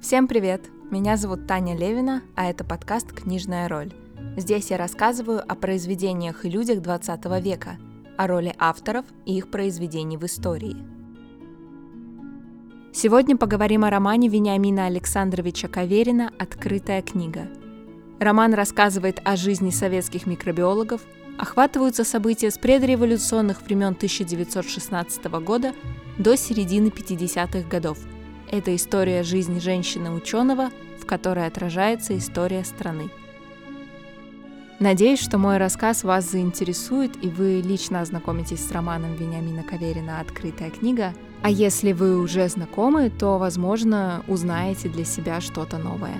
Всем привет! Меня зовут Таня Левина, а это подкаст «Книжная роль». Здесь я рассказываю о произведениях и людях 20 века, о роли авторов и их произведений в истории. Сегодня поговорим о романе Вениамина Александровича Каверина «Открытая книга». Роман рассказывает о жизни советских микробиологов, охватываются события с предреволюционных времен 1916 года до середины 50-х годов – это история жизни женщины-ученого, в которой отражается история страны. Надеюсь, что мой рассказ вас заинтересует, и вы лично ознакомитесь с романом Вениамина Каверина «Открытая книга». А если вы уже знакомы, то, возможно, узнаете для себя что-то новое.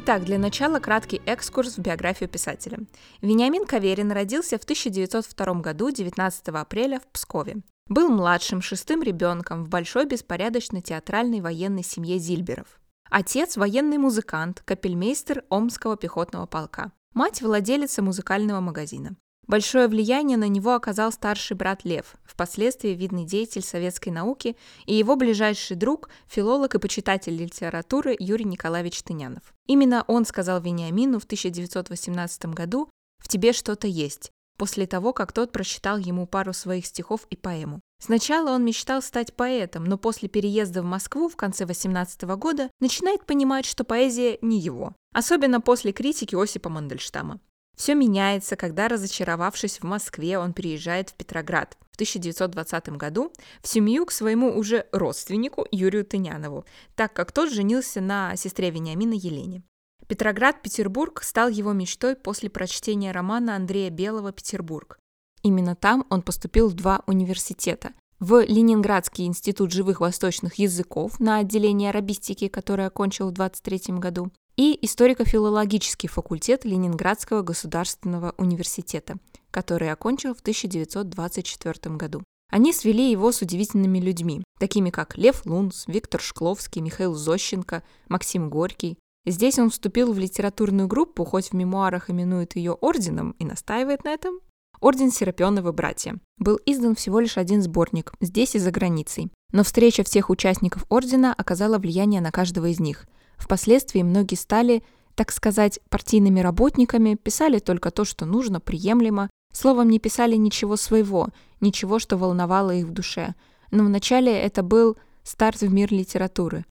Итак, для начала краткий экскурс в биографию писателя. Вениамин Каверин родился в 1902 году 19 апреля в Пскове. Был младшим шестым ребенком в большой беспорядочно театральной военной семье Зильберов. Отец – военный музыкант, капельмейстер Омского пехотного полка. Мать – владелица музыкального магазина. Большое влияние на него оказал старший брат Лев, впоследствии видный деятель советской науки, и его ближайший друг, филолог и почитатель литературы Юрий Николаевич Тынянов. Именно он сказал Вениамину в 1918 году «В тебе что-то есть», после того, как тот прочитал ему пару своих стихов и поэму. Сначала он мечтал стать поэтом, но после переезда в Москву в конце 18 года начинает понимать, что поэзия не его, особенно после критики Осипа Мандельштама. Все меняется, когда, разочаровавшись в Москве, он переезжает в Петроград в 1920 году в семью к своему уже родственнику Юрию Тынянову, так как тот женился на сестре Вениамина Елене. Петроград-Петербург стал его мечтой после прочтения романа Андрея Белого «Петербург». Именно там он поступил в два университета. В Ленинградский институт живых восточных языков на отделение арабистики, которое окончил в 23 году, и историко-филологический факультет Ленинградского государственного университета, который окончил в 1924 году. Они свели его с удивительными людьми, такими как Лев Лунц, Виктор Шкловский, Михаил Зощенко, Максим Горький, Здесь он вступил в литературную группу, хоть в мемуарах именует ее орденом и настаивает на этом. Орден Серапионовы братья. Был издан всего лишь один сборник, здесь и за границей. Но встреча всех участников ордена оказала влияние на каждого из них. Впоследствии многие стали, так сказать, партийными работниками, писали только то, что нужно, приемлемо, словом, не писали ничего своего, ничего, что волновало их в душе. Но вначале это был старт в мир литературы.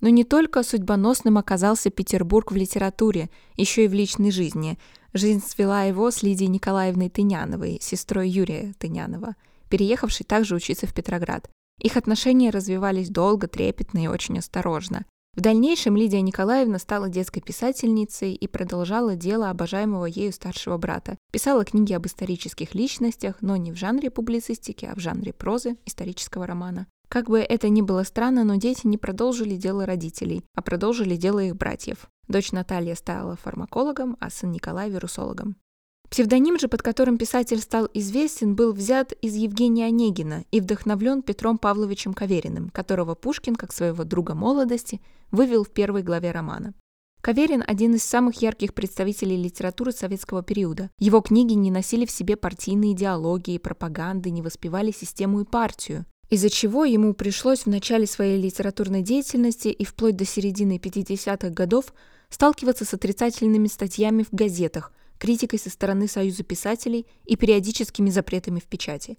Но не только судьбоносным оказался Петербург в литературе, еще и в личной жизни. Жизнь свела его с Лидией Николаевной Тыняновой, сестрой Юрия Тынянова, переехавшей также учиться в Петроград. Их отношения развивались долго, трепетно и очень осторожно. В дальнейшем Лидия Николаевна стала детской писательницей и продолжала дело обожаемого ею старшего брата. Писала книги об исторических личностях, но не в жанре публицистики, а в жанре прозы, исторического романа. Как бы это ни было странно, но дети не продолжили дело родителей, а продолжили дело их братьев. Дочь Наталья стала фармакологом, а сын Николай – вирусологом. Псевдоним же, под которым писатель стал известен, был взят из Евгения Онегина и вдохновлен Петром Павловичем Кавериным, которого Пушкин, как своего друга молодости, вывел в первой главе романа. Каверин – один из самых ярких представителей литературы советского периода. Его книги не носили в себе партийные идеологии, пропаганды, не воспевали систему и партию из-за чего ему пришлось в начале своей литературной деятельности и вплоть до середины 50-х годов сталкиваться с отрицательными статьями в газетах, критикой со стороны Союза писателей и периодическими запретами в печати.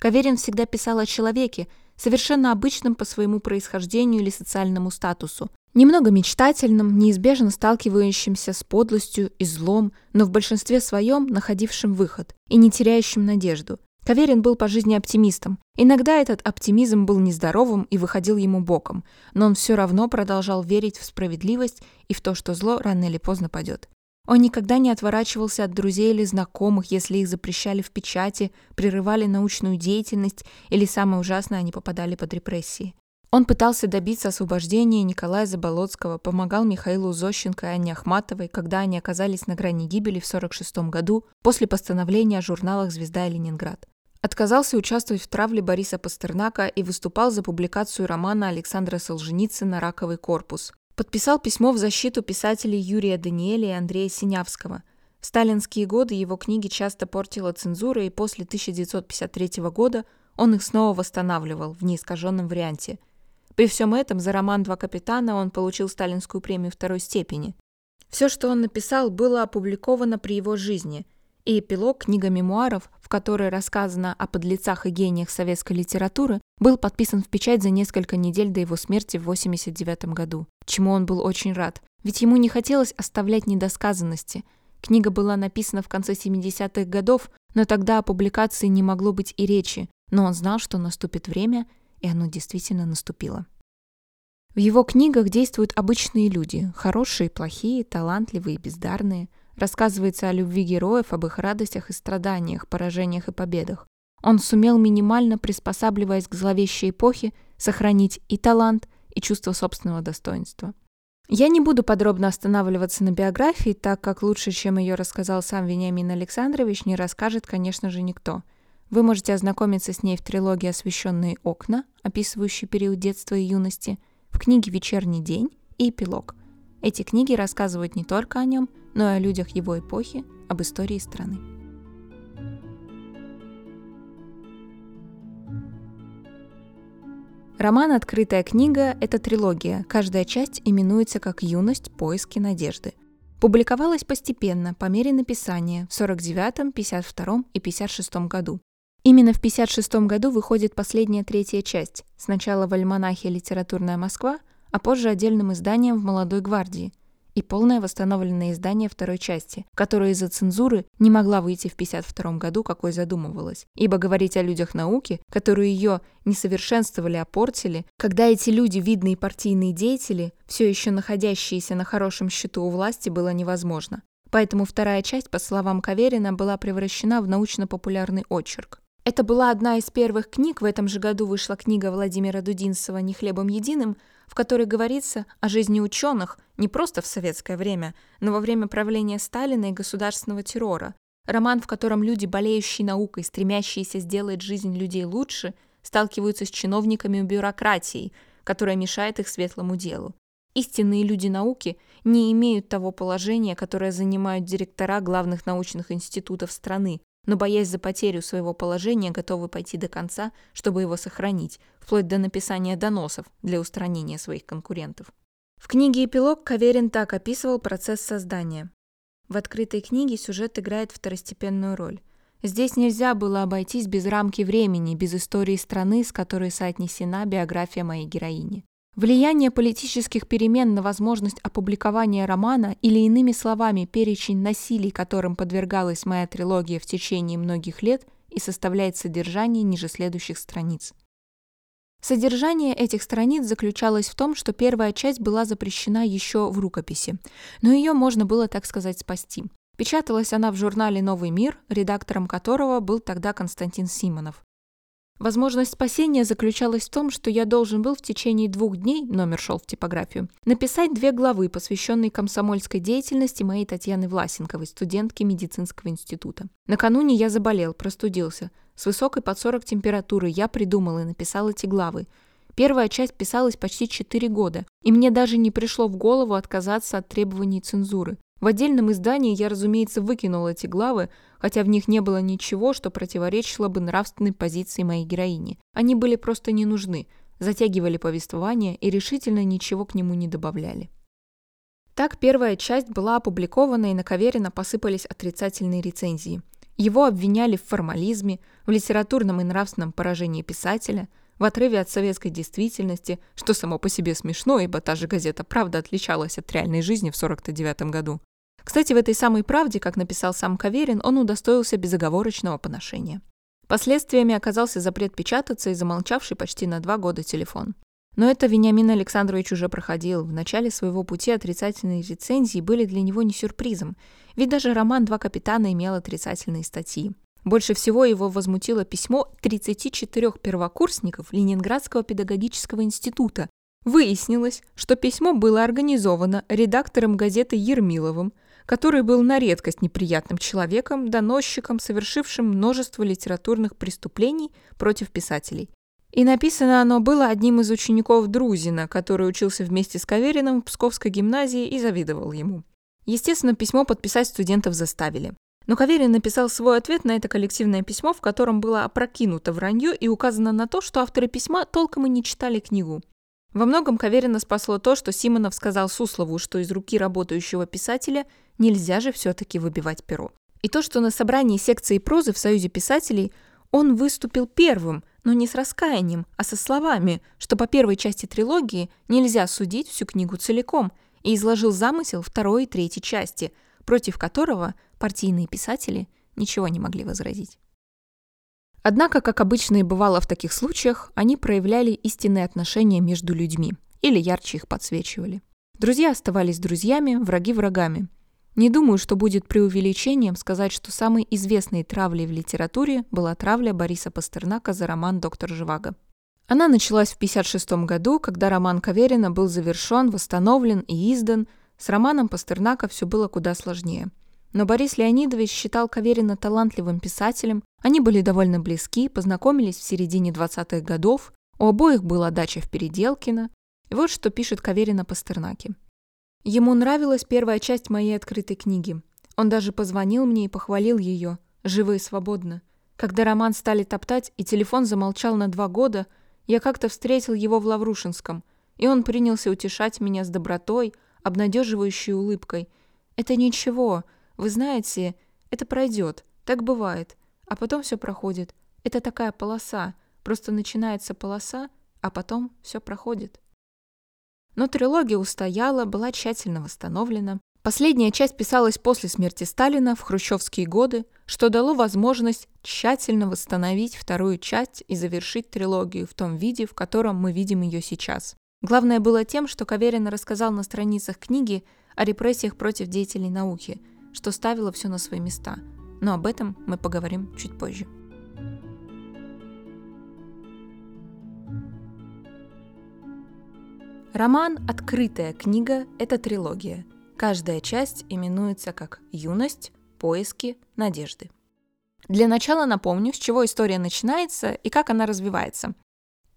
Каверин всегда писал о человеке, совершенно обычном по своему происхождению или социальному статусу, немного мечтательным, неизбежно сталкивающимся с подлостью и злом, но в большинстве своем находившим выход и не теряющим надежду. Каверин был по жизни оптимистом. Иногда этот оптимизм был нездоровым и выходил ему боком, но он все равно продолжал верить в справедливость и в то, что зло рано или поздно падет. Он никогда не отворачивался от друзей или знакомых, если их запрещали в печати, прерывали научную деятельность или, самое ужасное, они попадали под репрессии. Он пытался добиться освобождения Николая Заболоцкого, помогал Михаилу Зощенко и Анне Ахматовой, когда они оказались на грани гибели в 1946 году после постановления о журналах «Звезда» и «Ленинград». Отказался участвовать в травле Бориса Пастернака и выступал за публикацию романа Александра Солженицына «Раковый корпус». Подписал письмо в защиту писателей Юрия Даниэля и Андрея Синявского. В сталинские годы его книги часто портила цензура, и после 1953 года он их снова восстанавливал в неискаженном варианте. При всем этом за роман «Два капитана» он получил сталинскую премию второй степени. Все, что он написал, было опубликовано при его жизни, и эпилог книга мемуаров, в которой рассказано о подлецах и гениях советской литературы, был подписан в печать за несколько недель до его смерти в 1989 году, чему он был очень рад, ведь ему не хотелось оставлять недосказанности. Книга была написана в конце 70-х годов, но тогда о публикации не могло быть и речи, но он знал, что наступит время, и оно действительно наступило. В его книгах действуют обычные люди, хорошие, плохие, талантливые, бездарные. Рассказывается о любви героев, об их радостях и страданиях, поражениях и победах. Он сумел минимально, приспосабливаясь к зловещей эпохе, сохранить и талант, и чувство собственного достоинства. Я не буду подробно останавливаться на биографии, так как лучше, чем ее рассказал сам Вениамин Александрович, не расскажет, конечно же, никто. Вы можете ознакомиться с ней в трилогии «Освещенные окна», описывающей период детства и юности, в книге «Вечерний день» и «Эпилог». Эти книги рассказывают не только о нем, но и о людях его эпохи, об истории страны. Роман «Открытая книга» — это трилогия. Каждая часть именуется как «Юность. Поиски надежды». Публиковалась постепенно, по мере написания, в 49, 52 и 56 году. Именно в 1956 году выходит последняя третья часть, сначала в альманахе «Литературная Москва», а позже отдельным изданием в «Молодой гвардии», и полное восстановленное издание второй части, которая из-за цензуры не могла выйти в 1952 году, какой задумывалась. Ибо говорить о людях науки, которые ее не совершенствовали, а портили, когда эти люди, видные партийные деятели, все еще находящиеся на хорошем счету у власти, было невозможно. Поэтому вторая часть, по словам Каверина, была превращена в научно-популярный очерк. Это была одна из первых книг, в этом же году вышла книга Владимира Дудинцева «Не хлебом единым», в которой говорится о жизни ученых не просто в советское время, но во время правления Сталина и государственного террора. Роман, в котором люди, болеющие наукой, стремящиеся сделать жизнь людей лучше, сталкиваются с чиновниками и бюрократией, которая мешает их светлому делу. Истинные люди науки не имеют того положения, которое занимают директора главных научных институтов страны, но, боясь за потерю своего положения, готовы пойти до конца, чтобы его сохранить, вплоть до написания доносов для устранения своих конкурентов. В книге «Эпилог» Каверин так описывал процесс создания. В открытой книге сюжет играет второстепенную роль. Здесь нельзя было обойтись без рамки времени, без истории страны, с которой соотнесена биография моей героини. Влияние политических перемен на возможность опубликования романа или, иными словами, перечень насилий, которым подвергалась моя трилогия в течение многих лет, и составляет содержание ниже следующих страниц. Содержание этих страниц заключалось в том, что первая часть была запрещена еще в рукописи, но ее можно было, так сказать, спасти. Печаталась она в журнале «Новый мир», редактором которого был тогда Константин Симонов. Возможность спасения заключалась в том, что я должен был в течение двух дней, номер шел в типографию, написать две главы, посвященные комсомольской деятельности моей Татьяны Власенковой, студентки медицинского института. Накануне я заболел, простудился. С высокой под 40 температурой я придумал и написал эти главы. Первая часть писалась почти 4 года, и мне даже не пришло в голову отказаться от требований цензуры. В отдельном издании я, разумеется, выкинул эти главы, хотя в них не было ничего, что противоречило бы нравственной позиции моей героини. Они были просто не нужны, затягивали повествование и решительно ничего к нему не добавляли. Так первая часть была опубликована и на посыпались отрицательные рецензии. Его обвиняли в формализме, в литературном и нравственном поражении писателя, в отрыве от советской действительности, что само по себе смешно, ибо та же газета «Правда» отличалась от реальной жизни в 1949 году. Кстати, в этой самой правде, как написал сам Каверин, он удостоился безоговорочного поношения. Последствиями оказался запрет печататься и замолчавший почти на два года телефон. Но это Вениамин Александрович уже проходил. В начале своего пути отрицательные рецензии были для него не сюрпризом, ведь даже роман «Два капитана» имел отрицательные статьи. Больше всего его возмутило письмо 34 первокурсников Ленинградского педагогического института. Выяснилось, что письмо было организовано редактором газеты Ермиловым, который был на редкость неприятным человеком, доносчиком, совершившим множество литературных преступлений против писателей. И написано оно было одним из учеников Друзина, который учился вместе с Кавериным в Псковской гимназии и завидовал ему. Естественно, письмо подписать студентов заставили. Но Каверин написал свой ответ на это коллективное письмо, в котором было опрокинуто вранье и указано на то, что авторы письма толком и не читали книгу. Во многом Каверина спасло то, что Симонов сказал Суслову, что из руки работающего писателя нельзя же все-таки выбивать перо. И то, что на собрании секции прозы в Союзе писателей он выступил первым, но не с раскаянием, а со словами, что по первой части трилогии нельзя судить всю книгу целиком, и изложил замысел второй и третьей части, против которого партийные писатели ничего не могли возразить. Однако, как обычно и бывало в таких случаях, они проявляли истинные отношения между людьми или ярче их подсвечивали. Друзья оставались друзьями, враги врагами. Не думаю, что будет преувеличением сказать, что самой известной травлей в литературе была травля Бориса Пастернака за роман «Доктор Живаго». Она началась в 1956 году, когда роман Каверина был завершен, восстановлен и издан. С романом Пастернака все было куда сложнее. Но Борис Леонидович считал Каверина талантливым писателем, они были довольно близки, познакомились в середине 20-х годов, у обоих была дача в Переделкино. И вот что пишет Каверин о Пастернаке. Ему нравилась первая часть моей открытой книги. Он даже позвонил мне и похвалил ее, живо и свободно. Когда роман стали топтать и телефон замолчал на два года, я как-то встретил его в Лаврушинском, и он принялся утешать меня с добротой, обнадеживающей улыбкой. «Это ничего, вы знаете, это пройдет, так бывает, а потом все проходит. Это такая полоса, просто начинается полоса, а потом все проходит». Но трилогия устояла, была тщательно восстановлена. Последняя часть писалась после смерти Сталина в хрущевские годы, что дало возможность тщательно восстановить вторую часть и завершить трилогию в том виде, в котором мы видим ее сейчас. Главное было тем, что Каверин рассказал на страницах книги о репрессиях против деятелей науки, что ставило все на свои места. Но об этом мы поговорим чуть позже. Роман «Открытая книга» — это трилогия. Каждая часть именуется как «Юность», «Поиски», «Надежды». Для начала напомню, с чего история начинается и как она развивается.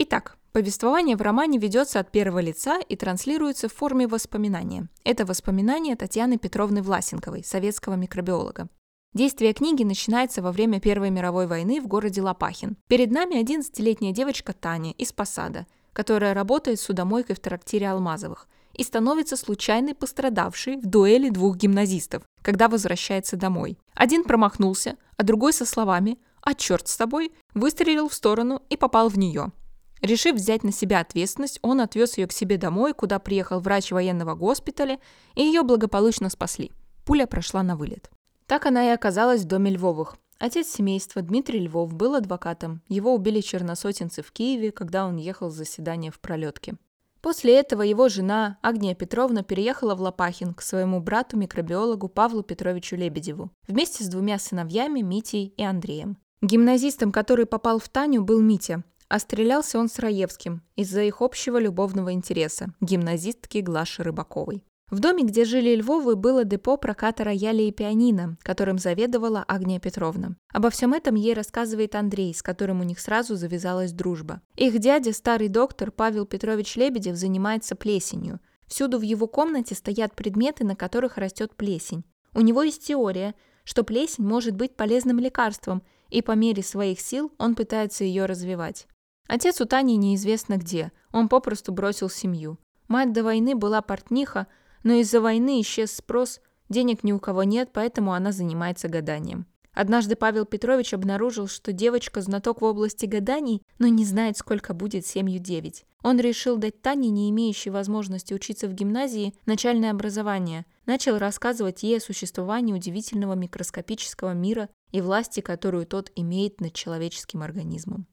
Итак, повествование в романе ведется от первого лица и транслируется в форме воспоминания. Это воспоминания Татьяны Петровны Власенковой, советского микробиолога. Действие книги начинается во время Первой мировой войны в городе Лопахин. Перед нами 11-летняя девочка Таня из Посада – которая работает судомойкой в трактире Алмазовых и становится случайной пострадавшей в дуэли двух гимназистов, когда возвращается домой. Один промахнулся, а другой со словами «А черт с тобой!» выстрелил в сторону и попал в нее. Решив взять на себя ответственность, он отвез ее к себе домой, куда приехал врач военного госпиталя, и ее благополучно спасли. Пуля прошла на вылет. Так она и оказалась в доме Львовых, Отец семейства Дмитрий Львов был адвокатом. Его убили черносотенцы в Киеве, когда он ехал с заседания в пролетке. После этого его жена Агния Петровна переехала в Лопахин к своему брату-микробиологу Павлу Петровичу Лебедеву вместе с двумя сыновьями Митей и Андреем. Гимназистом, который попал в Таню, был Митя, а стрелялся он с Раевским из-за их общего любовного интереса – гимназистки Глаши Рыбаковой. В доме, где жили Львовы, было депо проката рояля и пианино, которым заведовала Агния Петровна. Обо всем этом ей рассказывает Андрей, с которым у них сразу завязалась дружба. Их дядя, старый доктор Павел Петрович Лебедев, занимается плесенью. Всюду в его комнате стоят предметы, на которых растет плесень. У него есть теория, что плесень может быть полезным лекарством, и по мере своих сил он пытается ее развивать. Отец у Тани неизвестно где, он попросту бросил семью. Мать до войны была портниха, но из-за войны исчез спрос, денег ни у кого нет, поэтому она занимается гаданием. Однажды Павел Петрович обнаружил, что девочка знаток в области гаданий, но не знает, сколько будет семью девять. Он решил дать Тане, не имеющей возможности учиться в гимназии, начальное образование. Начал рассказывать ей о существовании удивительного микроскопического мира и власти, которую тот имеет над человеческим организмом.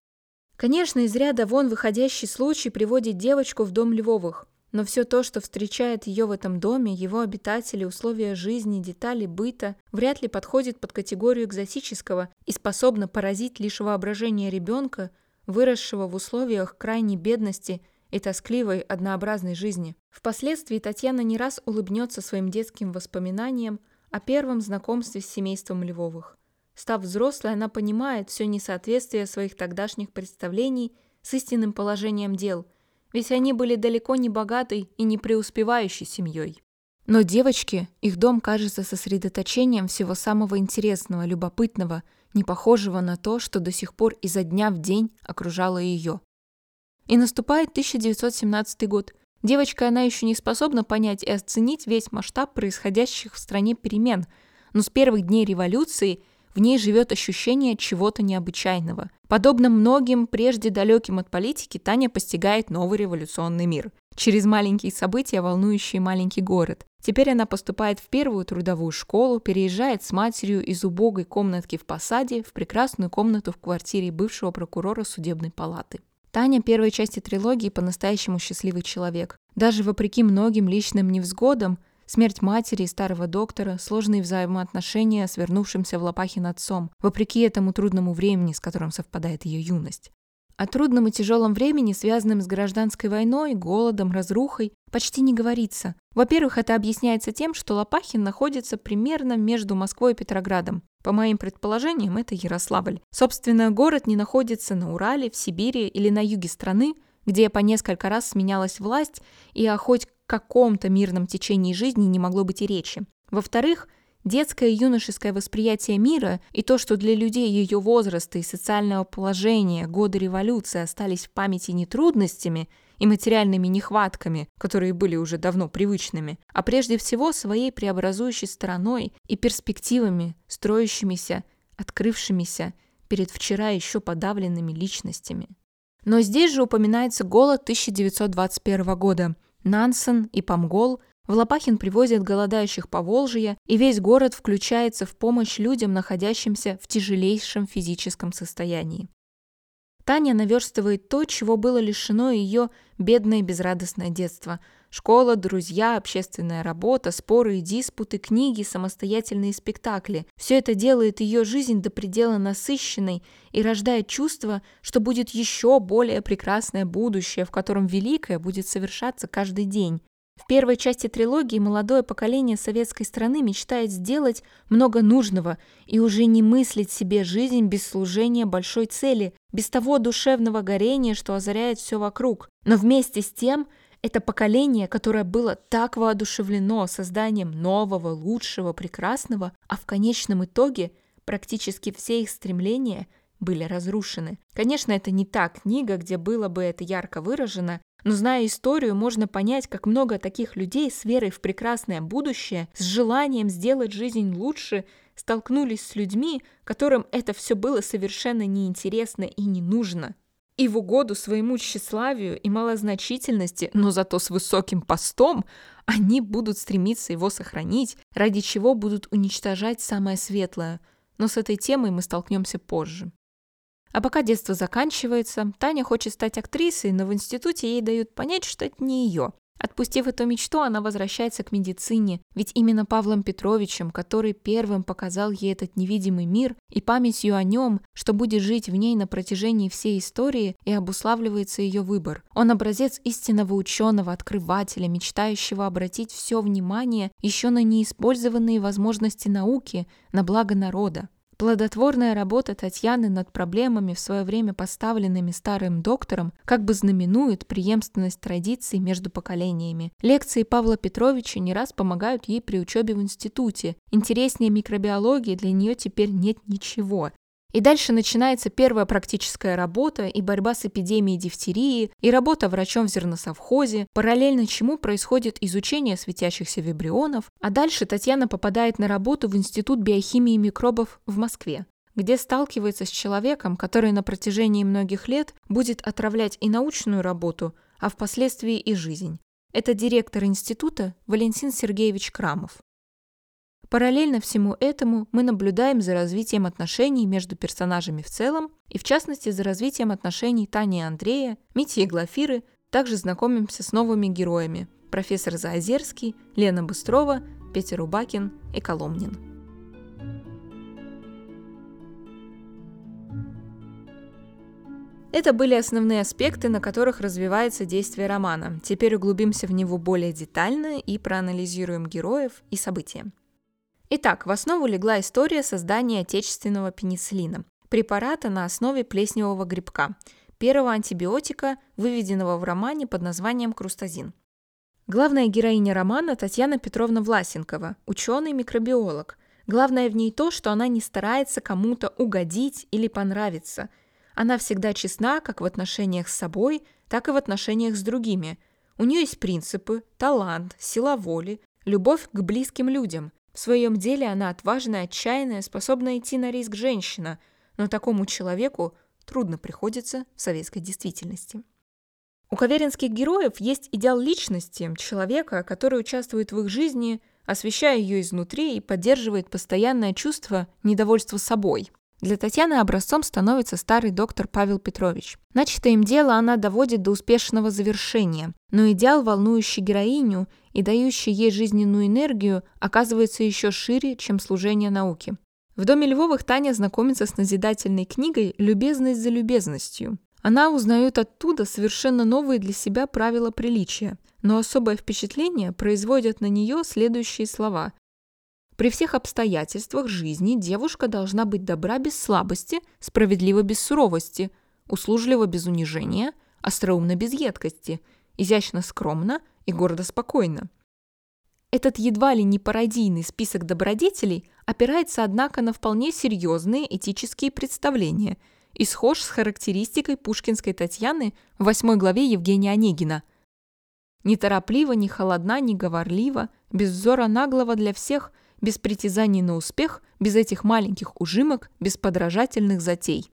Конечно, из ряда вон выходящий случай приводит девочку в дом Львовых. Но все то, что встречает ее в этом доме, его обитатели, условия жизни, детали быта, вряд ли подходит под категорию экзотического и способно поразить лишь воображение ребенка, выросшего в условиях крайней бедности и тоскливой однообразной жизни. Впоследствии Татьяна не раз улыбнется своим детским воспоминаниям о первом знакомстве с семейством Львовых. Став взрослой, она понимает все несоответствие своих тогдашних представлений с истинным положением дел – ведь они были далеко не богатой и не преуспевающей семьей. Но девочке их дом кажется сосредоточением всего самого интересного, любопытного, не похожего на то, что до сих пор изо дня в день окружало ее. И наступает 1917 год. Девочка, она еще не способна понять и оценить весь масштаб происходящих в стране перемен, но с первых дней революции в ней живет ощущение чего-то необычайного. Подобно многим прежде далеким от политики, Таня постигает новый революционный мир. Через маленькие события, волнующие маленький город. Теперь она поступает в первую трудовую школу, переезжает с матерью из убогой комнатки в посаде в прекрасную комнату в квартире бывшего прокурора судебной палаты. Таня первой части трилогии по-настоящему счастливый человек. Даже вопреки многим личным невзгодам, смерть матери и старого доктора, сложные взаимоотношения с вернувшимся в Лопахин отцом, вопреки этому трудному времени, с которым совпадает ее юность. О трудном и тяжелом времени, связанном с гражданской войной, голодом, разрухой, почти не говорится. Во-первых, это объясняется тем, что Лопахин находится примерно между Москвой и Петроградом. По моим предположениям, это Ярославль. Собственно, город не находится на Урале, в Сибири или на юге страны, где по несколько раз сменялась власть, и о хоть каком-то мирном течении жизни не могло быть и речи. Во-вторых, Детское и юношеское восприятие мира и то, что для людей ее возраста и социального положения годы революции остались в памяти не трудностями и материальными нехватками, которые были уже давно привычными, а прежде всего своей преобразующей стороной и перспективами, строящимися, открывшимися перед вчера еще подавленными личностями. Но здесь же упоминается голод 1921 года. Нансен и Памгол в Лопахин привозят голодающих по Волжье, и весь город включается в помощь людям, находящимся в тяжелейшем физическом состоянии. Таня наверстывает то, чего было лишено ее бедное безрадостное детство. Школа, друзья, общественная работа, споры и диспуты, книги, самостоятельные спектакли. Все это делает ее жизнь до предела насыщенной и рождает чувство, что будет еще более прекрасное будущее, в котором великое будет совершаться каждый день. В первой части трилогии молодое поколение советской страны мечтает сделать много нужного и уже не мыслить себе жизнь без служения большой цели, без того душевного горения, что озаряет все вокруг. Но вместе с тем это поколение, которое было так воодушевлено созданием нового, лучшего, прекрасного, а в конечном итоге практически все их стремления были разрушены. Конечно, это не та книга, где было бы это ярко выражено, но зная историю, можно понять, как много таких людей с верой в прекрасное будущее, с желанием сделать жизнь лучше, столкнулись с людьми, которым это все было совершенно неинтересно и не нужно. И в угоду своему тщеславию и малозначительности, но зато с высоким постом, они будут стремиться его сохранить, ради чего будут уничтожать самое светлое. Но с этой темой мы столкнемся позже. А пока детство заканчивается, Таня хочет стать актрисой, но в институте ей дают понять, что это не ее. Отпустив эту мечту, она возвращается к медицине, ведь именно Павлом Петровичем, который первым показал ей этот невидимый мир, и памятью о нем, что будет жить в ней на протяжении всей истории, и обуславливается ее выбор. Он образец истинного ученого, открывателя, мечтающего обратить все внимание еще на неиспользованные возможности науки, на благо народа. Плодотворная работа Татьяны над проблемами, в свое время поставленными старым доктором, как бы знаменует преемственность традиций между поколениями. Лекции Павла Петровича не раз помогают ей при учебе в институте. Интереснее микробиологии для нее теперь нет ничего. И дальше начинается первая практическая работа и борьба с эпидемией дифтерии, и работа врачом в зерносовхозе, параллельно чему происходит изучение светящихся вибрионов, а дальше Татьяна попадает на работу в Институт биохимии микробов в Москве где сталкивается с человеком, который на протяжении многих лет будет отравлять и научную работу, а впоследствии и жизнь. Это директор института Валентин Сергеевич Крамов. Параллельно всему этому мы наблюдаем за развитием отношений между персонажами в целом и в частности за развитием отношений Тани и Андрея, Мити и Глафиры, также знакомимся с новыми героями – профессор Заозерский, Лена Быстрова, Петя Рубакин и Коломнин. Это были основные аспекты, на которых развивается действие романа. Теперь углубимся в него более детально и проанализируем героев и события. Итак, в основу легла история создания отечественного пенициллина, препарата на основе плесневого грибка, первого антибиотика, выведенного в романе под названием крустазин. Главная героиня романа Татьяна Петровна Власенкова, ученый-микробиолог. Главное в ней то, что она не старается кому-то угодить или понравиться. Она всегда честна как в отношениях с собой, так и в отношениях с другими. У нее есть принципы, талант, сила воли, любовь к близким людям. В своем деле она отважная, отчаянная, способна идти на риск женщина, но такому человеку трудно приходится в советской действительности. У каверинских героев есть идеал личности, человека, который участвует в их жизни, освещая ее изнутри и поддерживает постоянное чувство недовольства собой. Для Татьяны образцом становится старый доктор Павел Петрович. Начатое им дело она доводит до успешного завершения, но идеал, волнующий героиню и дающий ей жизненную энергию, оказывается еще шире, чем служение науке. В доме Львовых Таня знакомится с назидательной книгой «Любезность за любезностью». Она узнает оттуда совершенно новые для себя правила приличия, но особое впечатление производят на нее следующие слова. При всех обстоятельствах жизни девушка должна быть добра без слабости, справедлива без суровости, услужлива без унижения, остроумна без едкости, изящно скромно и гордо спокойно. Этот едва ли не пародийный список добродетелей опирается, однако, на вполне серьезные этические представления – и схож с характеристикой пушкинской Татьяны в восьмой главе Евгения Онегина. Неторопливо, не холодна, не говорлива, без взора наглого для всех, без притязаний на успех, без этих маленьких ужимок, без подражательных затей.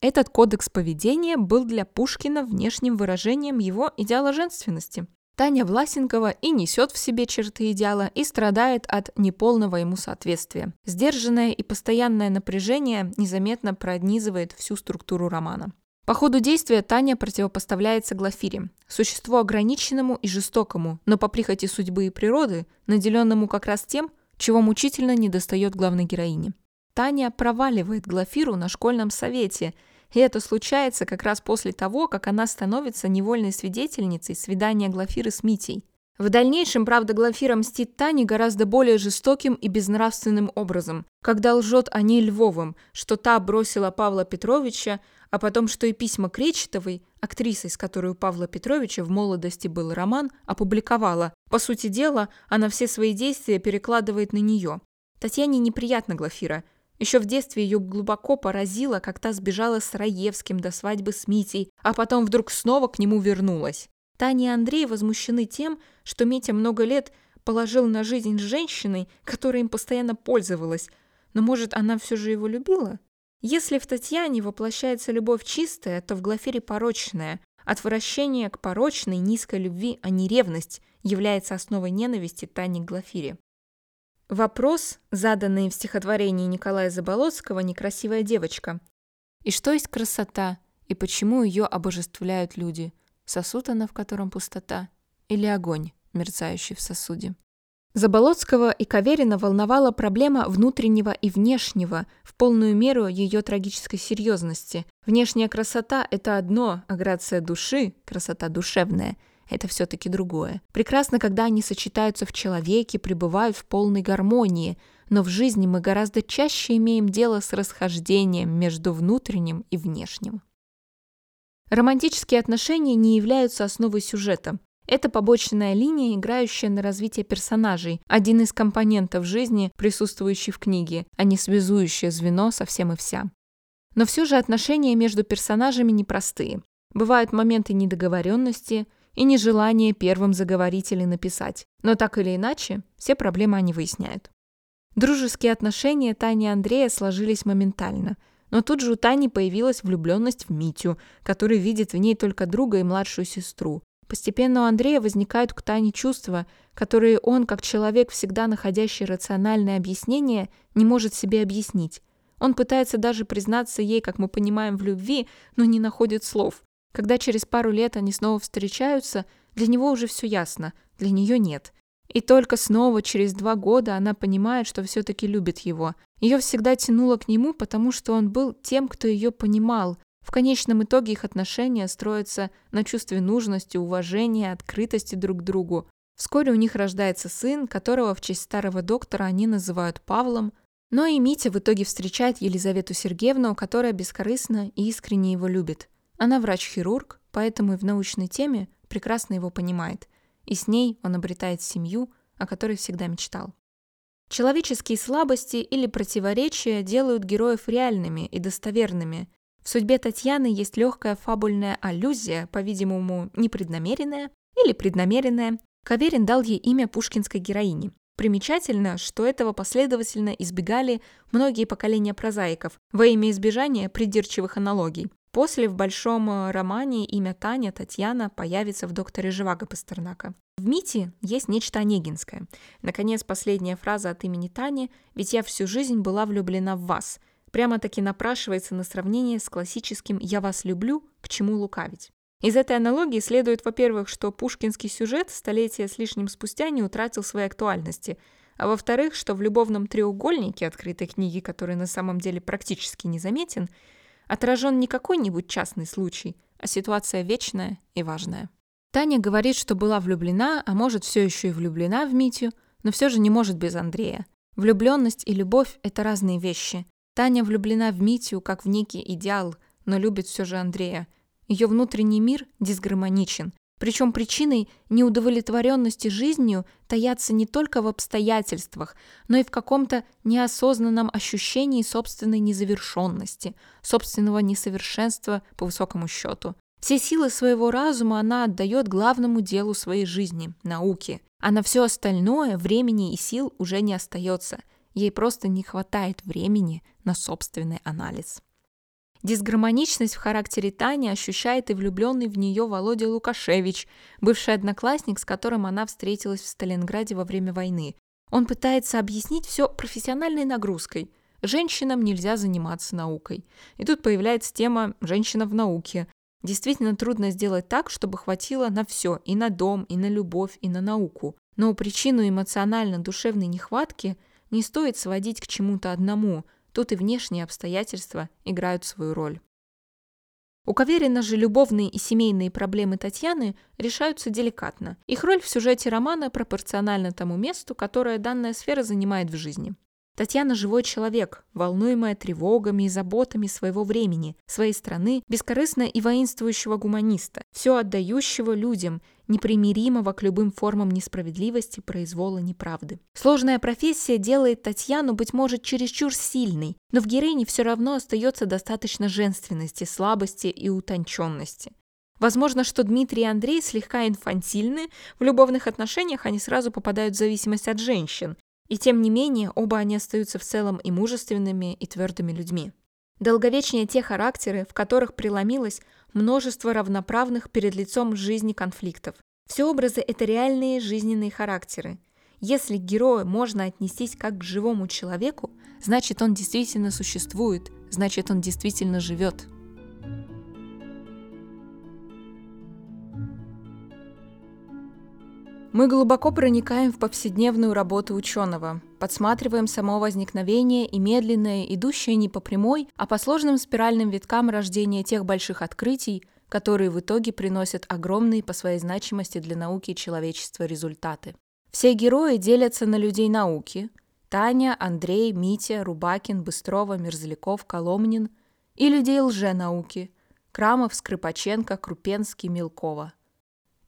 Этот кодекс поведения был для Пушкина внешним выражением его идеала женственности. Таня Власенкова и несет в себе черты идеала и страдает от неполного ему соответствия. Сдержанное и постоянное напряжение незаметно пронизывает всю структуру романа. По ходу действия Таня противопоставляется Глафире, существу ограниченному и жестокому, но по прихоти судьбы и природы, наделенному как раз тем, чего мучительно недостает главной героине. Таня проваливает Глафиру на школьном совете – и это случается как раз после того, как она становится невольной свидетельницей свидания Глафиры с Митей. В дальнейшем, правда, Глафира мстит Тане гораздо более жестоким и безнравственным образом, когда лжет о ней Львовым, что та бросила Павла Петровича, а потом, что и письма Кречетовой, актрисой, с которой у Павла Петровича в молодости был роман, опубликовала. По сути дела, она все свои действия перекладывает на нее. Татьяне неприятно Глафира – еще в детстве ее глубоко поразило, как та сбежала с Раевским до свадьбы с Митей, а потом вдруг снова к нему вернулась. Таня и Андрей возмущены тем, что Митя много лет положил на жизнь с женщиной, которая им постоянно пользовалась. Но, может, она все же его любила? Если в Татьяне воплощается любовь чистая, то в Глафире порочная. Отвращение к порочной, низкой любви, а не ревность, является основой ненависти Тани к Глафире. Вопрос, заданный в стихотворении Николая Заболоцкого «Некрасивая девочка». И что есть красота, и почему ее обожествляют люди? Сосуд она, в котором пустота? Или огонь, мерцающий в сосуде? Заболоцкого и Каверина волновала проблема внутреннего и внешнего, в полную меру ее трагической серьезности. Внешняя красота – это одно, а грация души – красота душевная – это все-таки другое. Прекрасно, когда они сочетаются в человеке, пребывают в полной гармонии, но в жизни мы гораздо чаще имеем дело с расхождением между внутренним и внешним. Романтические отношения не являются основой сюжета. Это побочная линия, играющая на развитие персонажей, один из компонентов жизни, присутствующий в книге, а не связующее звено со всем и вся. Но все же отношения между персонажами непростые. Бывают моменты недоговоренности, и нежелание первым заговорить или написать. Но так или иначе, все проблемы они выясняют. Дружеские отношения Тани и Андрея сложились моментально. Но тут же у Тани появилась влюбленность в Митю, который видит в ней только друга и младшую сестру. Постепенно у Андрея возникают к Тане чувства, которые он, как человек, всегда находящий рациональное объяснение, не может себе объяснить. Он пытается даже признаться ей, как мы понимаем, в любви, но не находит слов. Когда через пару лет они снова встречаются, для него уже все ясно, для нее нет. И только снова через два года она понимает, что все-таки любит его. Ее всегда тянуло к нему, потому что он был тем, кто ее понимал. В конечном итоге их отношения строятся на чувстве нужности, уважения, открытости друг к другу. Вскоре у них рождается сын, которого в честь старого доктора они называют Павлом. Но и Митя в итоге встречает Елизавету Сергеевну, которая бескорыстно и искренне его любит. Она врач-хирург, поэтому и в научной теме прекрасно его понимает. и с ней он обретает семью, о которой всегда мечтал. Человеческие слабости или противоречия делают героев реальными и достоверными. В судьбе Татьяны есть легкая фабульная аллюзия, по-видимому, непреднамеренная или преднамеренная. Каверин дал ей имя пушкинской героини. Примечательно, что этого последовательно избегали многие поколения прозаиков во имя избежания придирчивых аналогий. После в большом э, романе имя Таня, Татьяна появится в «Докторе Живаго» Пастернака. В «Мите» есть нечто онегинское. Наконец, последняя фраза от имени Тани «Ведь я всю жизнь была влюблена в вас» прямо-таки напрашивается на сравнение с классическим «я вас люблю», к чему лукавить. Из этой аналогии следует, во-первых, что пушкинский сюжет столетия с лишним спустя не утратил своей актуальности, а во-вторых, что в любовном треугольнике открытой книги, который на самом деле практически незаметен, отражен не какой-нибудь частный случай, а ситуация вечная и важная. Таня говорит, что была влюблена, а может все еще и влюблена в Митю, но все же не может без Андрея. Влюбленность и любовь – это разные вещи. Таня влюблена в Митю как в некий идеал, но любит все же Андрея. Ее внутренний мир дисгармоничен, причем причиной неудовлетворенности жизнью таятся не только в обстоятельствах, но и в каком-то неосознанном ощущении собственной незавершенности, собственного несовершенства по высокому счету. Все силы своего разума она отдает главному делу своей жизни – науке. А на все остальное времени и сил уже не остается. Ей просто не хватает времени на собственный анализ. Дисгармоничность в характере Тани ощущает и влюбленный в нее Володя Лукашевич, бывший одноклассник, с которым она встретилась в Сталинграде во время войны. Он пытается объяснить все профессиональной нагрузкой. Женщинам нельзя заниматься наукой. И тут появляется тема «женщина в науке». Действительно трудно сделать так, чтобы хватило на все, и на дом, и на любовь, и на науку. Но причину эмоционально-душевной нехватки не стоит сводить к чему-то одному – Тут и внешние обстоятельства играют свою роль. У Каверина же любовные и семейные проблемы Татьяны решаются деликатно. Их роль в сюжете романа пропорциональна тому месту, которое данная сфера занимает в жизни. Татьяна – живой человек, волнуемая тревогами и заботами своего времени, своей страны, бескорыстно и воинствующего гуманиста, все отдающего людям, непримиримого к любым формам несправедливости, произвола, неправды. Сложная профессия делает Татьяну, быть может, чересчур сильной, но в героине все равно остается достаточно женственности, слабости и утонченности. Возможно, что Дмитрий и Андрей слегка инфантильны, в любовных отношениях они сразу попадают в зависимость от женщин, и тем не менее, оба они остаются в целом и мужественными, и твердыми людьми. Долговечнее те характеры, в которых преломилось множество равноправных перед лицом жизни конфликтов. Все образы – это реальные жизненные характеры. Если к герою можно отнестись как к живому человеку, значит он действительно существует, значит он действительно живет. Мы глубоко проникаем в повседневную работу ученого, подсматриваем само возникновение и медленное, идущее не по прямой, а по сложным спиральным виткам рождения тех больших открытий, которые в итоге приносят огромные по своей значимости для науки и человечества результаты. Все герои делятся на людей науки – Таня, Андрей, Митя, Рубакин, Быстрова, Мерзляков, Коломнин – и людей лженауки – Крамов, Скрипаченко, Крупенский, Мелкова –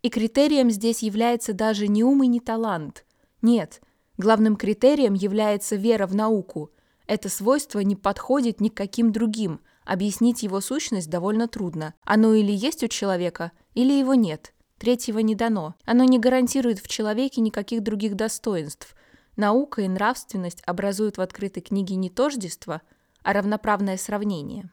и критерием здесь является даже не ум и не талант. Нет, главным критерием является вера в науку. Это свойство не подходит ни к каким другим. Объяснить его сущность довольно трудно. Оно или есть у человека, или его нет. Третьего не дано. Оно не гарантирует в человеке никаких других достоинств. Наука и нравственность образуют в открытой книге не тождество, а равноправное сравнение.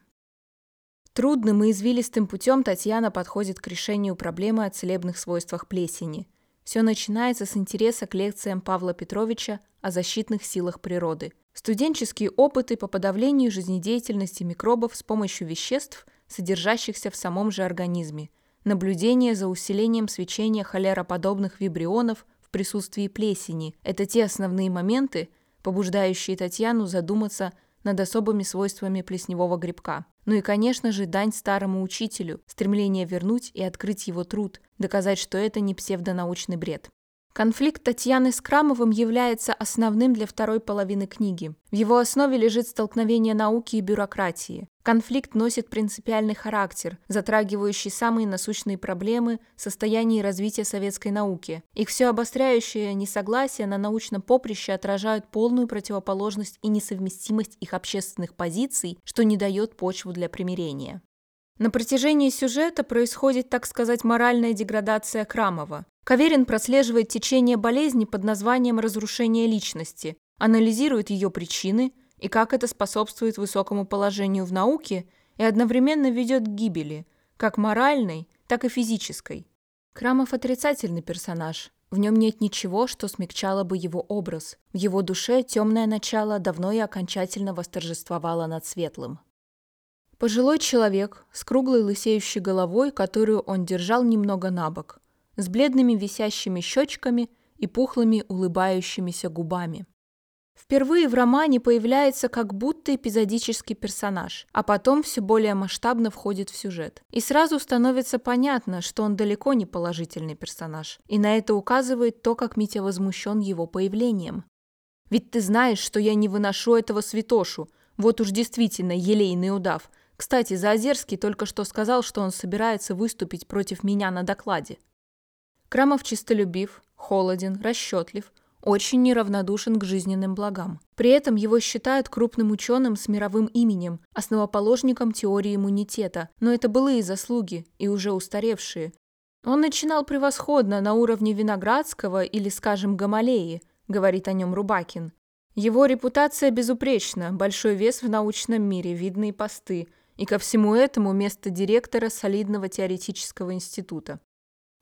Трудным и извилистым путем Татьяна подходит к решению проблемы о целебных свойствах плесени. Все начинается с интереса к лекциям Павла Петровича о защитных силах природы. Студенческие опыты по подавлению жизнедеятельности микробов с помощью веществ, содержащихся в самом же организме. Наблюдение за усилением свечения холероподобных вибрионов в присутствии плесени – это те основные моменты, побуждающие Татьяну задуматься над особыми свойствами плесневого грибка. Ну и, конечно же, дань старому учителю, стремление вернуть и открыть его труд, доказать, что это не псевдонаучный бред. Конфликт Татьяны с Крамовым является основным для второй половины книги. В его основе лежит столкновение науки и бюрократии. Конфликт носит принципиальный характер, затрагивающий самые насущные проблемы состояния и развития советской науки. Их все обостряющее несогласие на научном поприще отражают полную противоположность и несовместимость их общественных позиций, что не дает почву для примирения. На протяжении сюжета происходит, так сказать, моральная деградация Крамова. Каверин прослеживает течение болезни под названием «разрушение личности», анализирует ее причины и как это способствует высокому положению в науке и одновременно ведет к гибели, как моральной, так и физической. Крамов отрицательный персонаж. В нем нет ничего, что смягчало бы его образ. В его душе темное начало давно и окончательно восторжествовало над светлым. Пожилой человек с круглой лысеющей головой, которую он держал немного набок с бледными висящими щечками и пухлыми улыбающимися губами. Впервые в романе появляется как будто эпизодический персонаж, а потом все более масштабно входит в сюжет. И сразу становится понятно, что он далеко не положительный персонаж. И на это указывает то, как Митя возмущен его появлением. «Ведь ты знаешь, что я не выношу этого святошу. Вот уж действительно елейный удав. Кстати, Заозерский только что сказал, что он собирается выступить против меня на докладе. Крамов чистолюбив, холоден, расчетлив, очень неравнодушен к жизненным благам. При этом его считают крупным ученым с мировым именем, основоположником теории иммунитета, но это былые заслуги и уже устаревшие. Он начинал превосходно на уровне Виноградского или, скажем, Гамалеи, говорит о нем Рубакин. Его репутация безупречна, большой вес в научном мире, видные посты, и ко всему этому место директора солидного теоретического института.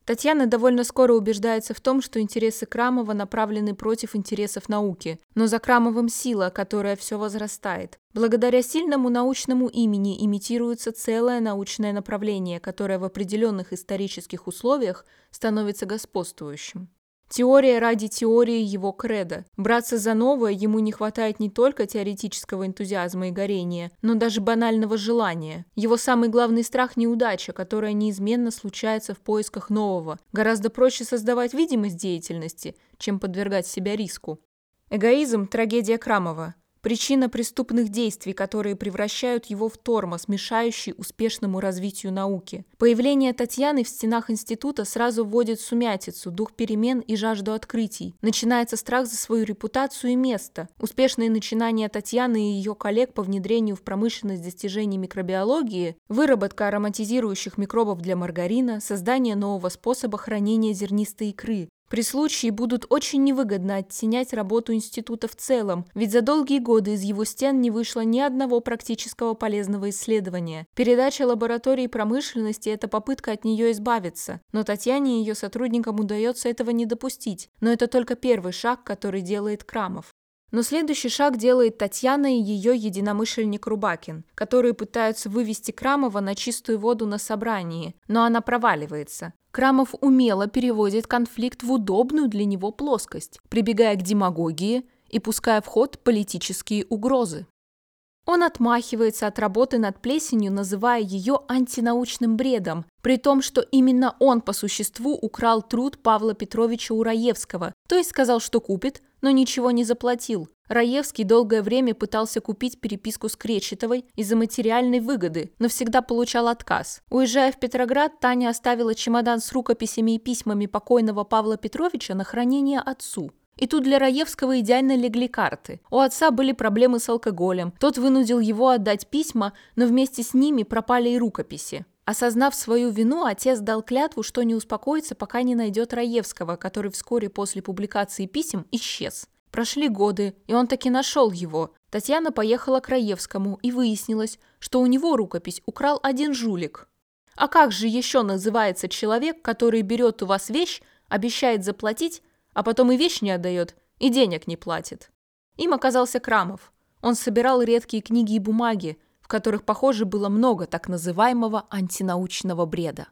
Татьяна довольно скоро убеждается в том, что интересы Крамова направлены против интересов науки, но за Крамовым сила, которая все возрастает. Благодаря сильному научному имени имитируется целое научное направление, которое в определенных исторических условиях становится господствующим. Теория ради теории его кредо. Браться за новое ему не хватает не только теоретического энтузиазма и горения, но даже банального желания. Его самый главный страх – неудача, которая неизменно случается в поисках нового. Гораздо проще создавать видимость деятельности, чем подвергать себя риску. Эгоизм – трагедия Крамова. Причина преступных действий, которые превращают его в тормоз, мешающий успешному развитию науки. Появление Татьяны в стенах института сразу вводит сумятицу, дух перемен и жажду открытий. Начинается страх за свою репутацию и место. Успешные начинания Татьяны и ее коллег по внедрению в промышленность достижений микробиологии, выработка ароматизирующих микробов для маргарина, создание нового способа хранения зернистой икры, при случае будут очень невыгодно оттенять работу института в целом, ведь за долгие годы из его стен не вышло ни одного практического полезного исследования. Передача лаборатории промышленности – это попытка от нее избавиться, но Татьяне и ее сотрудникам удается этого не допустить. Но это только первый шаг, который делает Крамов. Но следующий шаг делает Татьяна и ее единомышленник Рубакин, которые пытаются вывести Крамова на чистую воду на собрании, но она проваливается. Крамов умело переводит конфликт в удобную для него плоскость, прибегая к демагогии и пуская в ход политические угрозы. Он отмахивается от работы над плесенью, называя ее антинаучным бредом, при том, что именно он по существу украл труд Павла Петровича у Раевского, то есть сказал, что купит, но ничего не заплатил. Раевский долгое время пытался купить переписку с Кречетовой из-за материальной выгоды, но всегда получал отказ. Уезжая в Петроград, Таня оставила чемодан с рукописями и письмами покойного Павла Петровича на хранение отцу. И тут для Раевского идеально легли карты. У отца были проблемы с алкоголем. Тот вынудил его отдать письма, но вместе с ними пропали и рукописи. Осознав свою вину, отец дал клятву, что не успокоится, пока не найдет Раевского, который вскоре после публикации писем исчез. Прошли годы, и он таки нашел его. Татьяна поехала к Раевскому, и выяснилось, что у него рукопись украл один жулик. А как же еще называется человек, который берет у вас вещь, обещает заплатить, а потом и вещь не отдает, и денег не платит? Им оказался Крамов. Он собирал редкие книги и бумаги, которых, похоже, было много так называемого антинаучного бреда.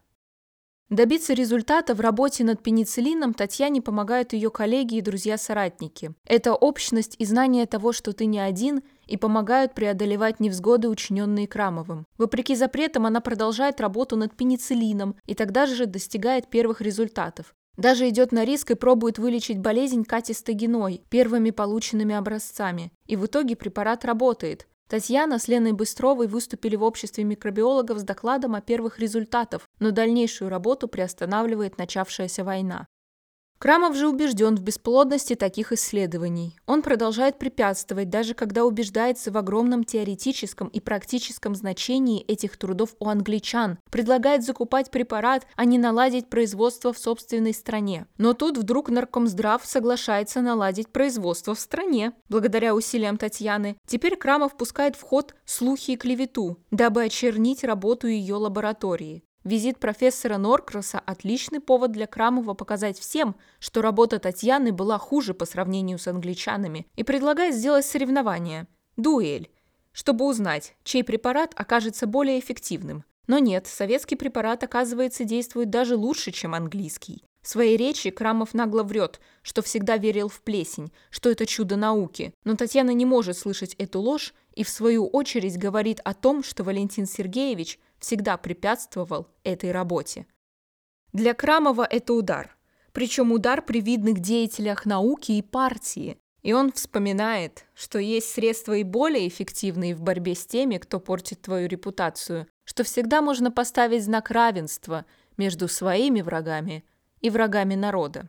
Добиться результата в работе над пенициллином Татьяне помогают ее коллеги и друзья-соратники. Это общность и знание того, что ты не один, и помогают преодолевать невзгоды, учиненные Крамовым. Вопреки запретам она продолжает работу над пенициллином и тогда же достигает первых результатов. Даже идет на риск и пробует вылечить болезнь катистогеной первыми полученными образцами. И в итоге препарат работает. Татьяна с Леной Быстровой выступили в обществе микробиологов с докладом о первых результатах, но дальнейшую работу приостанавливает начавшаяся война. Крамов же убежден в бесплодности таких исследований. Он продолжает препятствовать, даже когда убеждается в огромном теоретическом и практическом значении этих трудов у англичан, предлагает закупать препарат, а не наладить производство в собственной стране. Но тут вдруг наркомздрав соглашается наладить производство в стране. Благодаря усилиям Татьяны, теперь Крамов пускает в ход слухи и клевету, дабы очернить работу ее лаборатории. Визит профессора Норкроса – отличный повод для Крамова показать всем, что работа Татьяны была хуже по сравнению с англичанами, и предлагает сделать соревнование – дуэль, чтобы узнать, чей препарат окажется более эффективным. Но нет, советский препарат, оказывается, действует даже лучше, чем английский. В своей речи Крамов нагло врет, что всегда верил в плесень, что это чудо науки. Но Татьяна не может слышать эту ложь и в свою очередь говорит о том, что Валентин Сергеевич – всегда препятствовал этой работе. Для Крамова это удар, причем удар при видных деятелях науки и партии, и он вспоминает, что есть средства и более эффективные в борьбе с теми, кто портит твою репутацию, что всегда можно поставить знак равенства между своими врагами и врагами народа.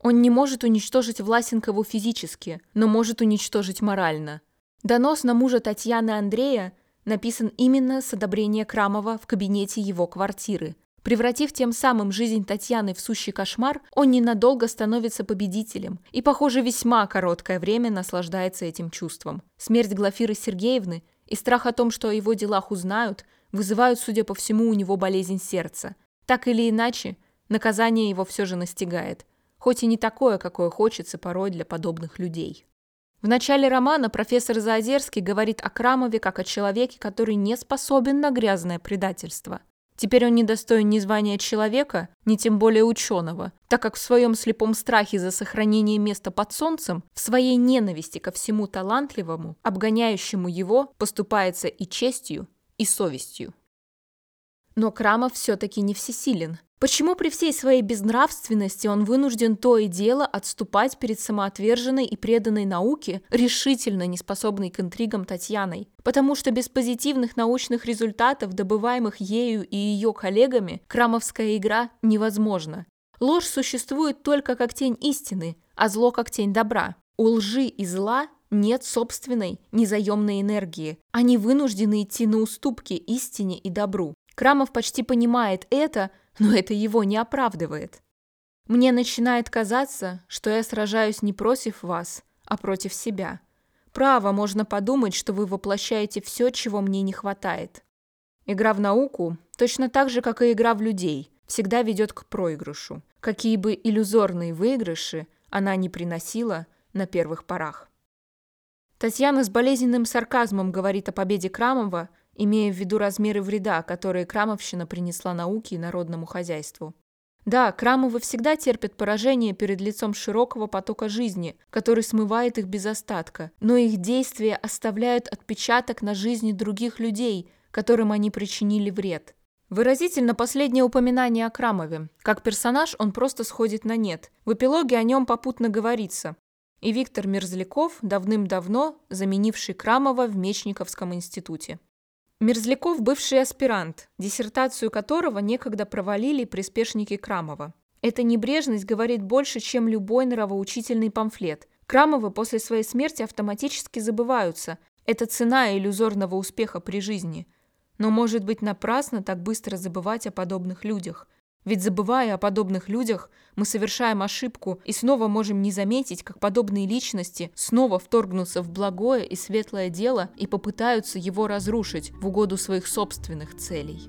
Он не может уничтожить Власенкову физически, но может уничтожить морально. Донос на мужа Татьяны Андрея написан именно с одобрения Крамова в кабинете его квартиры. Превратив тем самым жизнь Татьяны в сущий кошмар, он ненадолго становится победителем и, похоже, весьма короткое время наслаждается этим чувством. Смерть Глафиры Сергеевны и страх о том, что о его делах узнают, вызывают, судя по всему, у него болезнь сердца. Так или иначе, наказание его все же настигает, хоть и не такое, какое хочется порой для подобных людей. В начале романа профессор Заозерский говорит о Крамове как о человеке, который не способен на грязное предательство. Теперь он не достоин ни звания человека, ни тем более ученого, так как в своем слепом страхе за сохранение места под солнцем, в своей ненависти ко всему талантливому, обгоняющему его, поступается и честью, и совестью. Но Крамов все-таки не всесилен. Почему при всей своей безнравственности он вынужден то и дело отступать перед самоотверженной и преданной науке, решительно неспособной к интригам Татьяной? Потому что без позитивных научных результатов, добываемых ею и ее коллегами, крамовская игра невозможна. Ложь существует только как тень истины, а зло как тень добра. У лжи и зла нет собственной, незаемной энергии. Они вынуждены идти на уступки истине и добру. Крамов почти понимает это, но это его не оправдывает. Мне начинает казаться, что я сражаюсь не против вас, а против себя. Право, можно подумать, что вы воплощаете все, чего мне не хватает. Игра в науку, точно так же, как и игра в людей, всегда ведет к проигрышу, какие бы иллюзорные выигрыши она не приносила на первых порах. Татьяна с болезненным сарказмом говорит о победе Крамова имея в виду размеры вреда, которые Крамовщина принесла науке и народному хозяйству. Да, Крамовы всегда терпят поражение перед лицом широкого потока жизни, который смывает их без остатка, но их действия оставляют отпечаток на жизни других людей, которым они причинили вред. Выразительно последнее упоминание о Крамове. Как персонаж он просто сходит на нет. В эпилоге о нем попутно говорится. И Виктор Мерзляков, давным-давно заменивший Крамова в Мечниковском институте. Мерзляков – бывший аспирант, диссертацию которого некогда провалили приспешники Крамова. Эта небрежность говорит больше, чем любой нравоучительный памфлет. Крамовы после своей смерти автоматически забываются. Это цена иллюзорного успеха при жизни. Но может быть напрасно так быстро забывать о подобных людях. Ведь забывая о подобных людях, мы совершаем ошибку и снова можем не заметить, как подобные личности снова вторгнутся в благое и светлое дело и попытаются его разрушить в угоду своих собственных целей.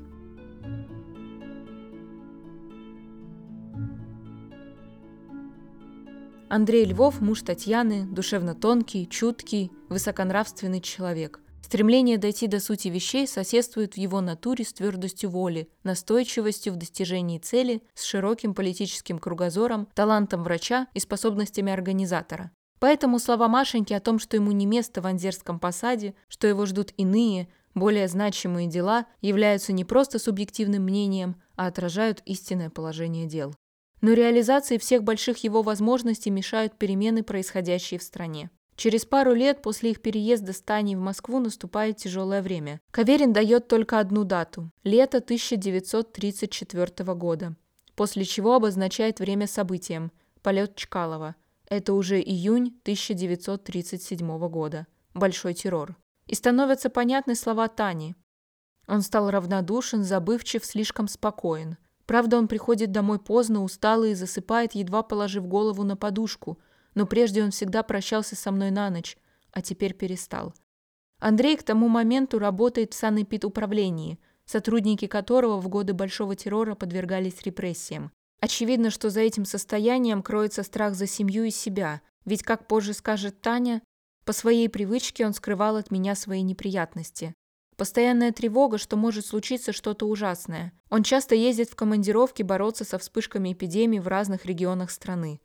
Андрей Львов, муж Татьяны, душевно тонкий, чуткий, высоконравственный человек – Стремление дойти до сути вещей соседствует в его натуре с твердостью воли, настойчивостью в достижении цели, с широким политическим кругозором, талантом врача и способностями организатора. Поэтому слова Машеньки о том, что ему не место в Анзерском посаде, что его ждут иные, более значимые дела, являются не просто субъективным мнением, а отражают истинное положение дел. Но реализации всех больших его возможностей мешают перемены, происходящие в стране. Через пару лет после их переезда с Таней в Москву наступает тяжелое время. Каверин дает только одну дату – лето 1934 года, после чего обозначает время событием – полет Чкалова. Это уже июнь 1937 года. Большой террор. И становятся понятны слова Тани. Он стал равнодушен, забывчив, слишком спокоен. Правда, он приходит домой поздно, усталый и засыпает, едва положив голову на подушку – но прежде он всегда прощался со мной на ночь, а теперь перестал. Андрей к тому моменту работает в санэпид-управлении, сотрудники которого в годы Большого террора подвергались репрессиям. Очевидно, что за этим состоянием кроется страх за семью и себя, ведь, как позже скажет Таня, по своей привычке он скрывал от меня свои неприятности. Постоянная тревога, что может случиться что-то ужасное. Он часто ездит в командировки бороться со вспышками эпидемий в разных регионах страны.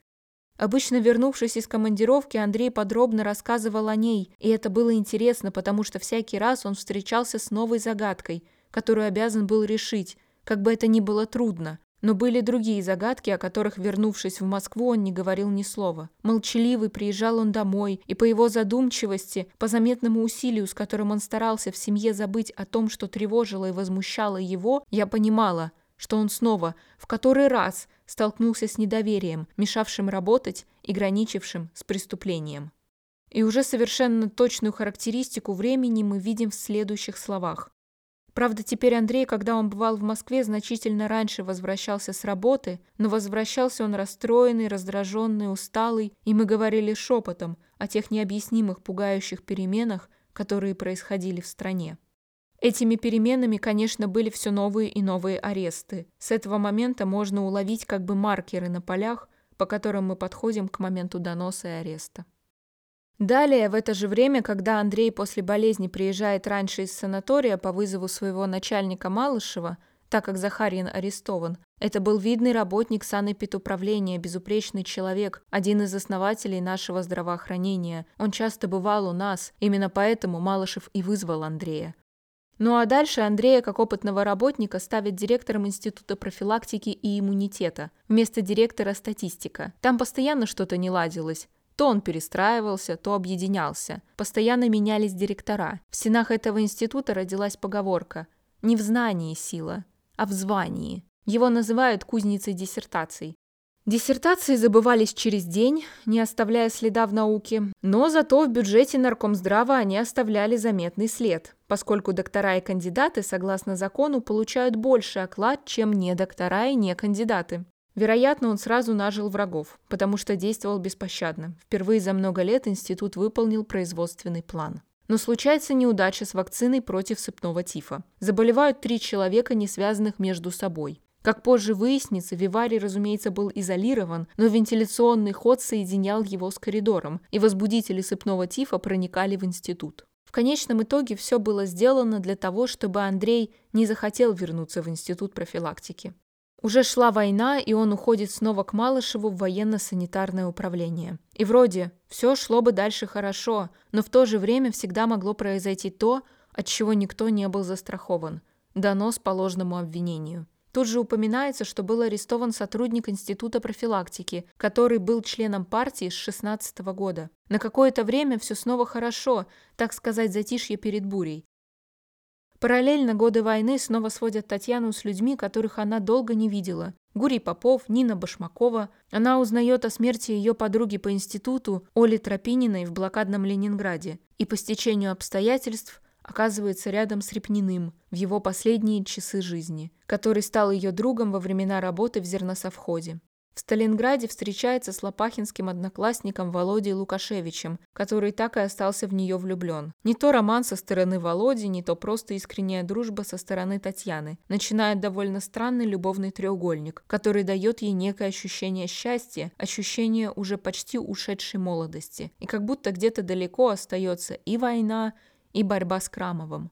Обычно, вернувшись из командировки, Андрей подробно рассказывал о ней, и это было интересно, потому что всякий раз он встречался с новой загадкой, которую обязан был решить, как бы это ни было трудно. Но были другие загадки, о которых, вернувшись в Москву, он не говорил ни слова. Молчаливый приезжал он домой, и по его задумчивости, по заметному усилию, с которым он старался в семье забыть о том, что тревожило и возмущало его, я понимала, что он снова, в который раз, столкнулся с недоверием, мешавшим работать и граничившим с преступлением. И уже совершенно точную характеристику времени мы видим в следующих словах. Правда, теперь Андрей, когда он бывал в Москве, значительно раньше возвращался с работы, но возвращался он расстроенный, раздраженный, усталый, и мы говорили шепотом о тех необъяснимых пугающих переменах, которые происходили в стране. Этими переменами, конечно, были все новые и новые аресты. С этого момента можно уловить как бы маркеры на полях, по которым мы подходим к моменту доноса и ареста. Далее, в это же время, когда Андрей после болезни приезжает раньше из санатория по вызову своего начальника Малышева, так как Захарин арестован, это был видный работник санэпидуправления, безупречный человек, один из основателей нашего здравоохранения. Он часто бывал у нас, именно поэтому Малышев и вызвал Андрея. Ну а дальше Андрея, как опытного работника, ставят директором Института профилактики и иммунитета, вместо директора статистика. Там постоянно что-то не ладилось. То он перестраивался, то объединялся. Постоянно менялись директора. В стенах этого института родилась поговорка «Не в знании сила, а в звании». Его называют кузницей диссертаций. Диссертации забывались через день, не оставляя следа в науке, но зато в бюджете наркомздрава они оставляли заметный след, поскольку доктора и кандидаты, согласно закону, получают больше оклад, чем не доктора и не кандидаты. Вероятно, он сразу нажил врагов, потому что действовал беспощадно. Впервые за много лет институт выполнил производственный план. Но случается неудача с вакциной против сыпного тифа. Заболевают три человека, не связанных между собой. Как позже выяснится, Виварий, разумеется, был изолирован, но вентиляционный ход соединял его с коридором, и возбудители сыпного тифа проникали в институт. В конечном итоге все было сделано для того, чтобы Андрей не захотел вернуться в институт профилактики. Уже шла война, и он уходит снова к Малышеву в военно-санитарное управление. И вроде все шло бы дальше хорошо, но в то же время всегда могло произойти то, от чего никто не был застрахован – донос по ложному обвинению. Тут же упоминается, что был арестован сотрудник Института профилактики, который был членом партии с 16 -го года. На какое-то время все снова хорошо, так сказать, затишье перед бурей. Параллельно годы войны снова сводят Татьяну с людьми, которых она долго не видела. Гурий Попов, Нина Башмакова. Она узнает о смерти ее подруги по институту Оли Тропининой в блокадном Ленинграде. И по стечению обстоятельств оказывается рядом с Репниным в его последние часы жизни, который стал ее другом во времена работы в зерносовхозе. В Сталинграде встречается с лопахинским одноклассником Володей Лукашевичем, который так и остался в нее влюблен. Не то роман со стороны Володи, не то просто искренняя дружба со стороны Татьяны. Начинает довольно странный любовный треугольник, который дает ей некое ощущение счастья, ощущение уже почти ушедшей молодости. И как будто где-то далеко остается и война, и борьба с Крамовым.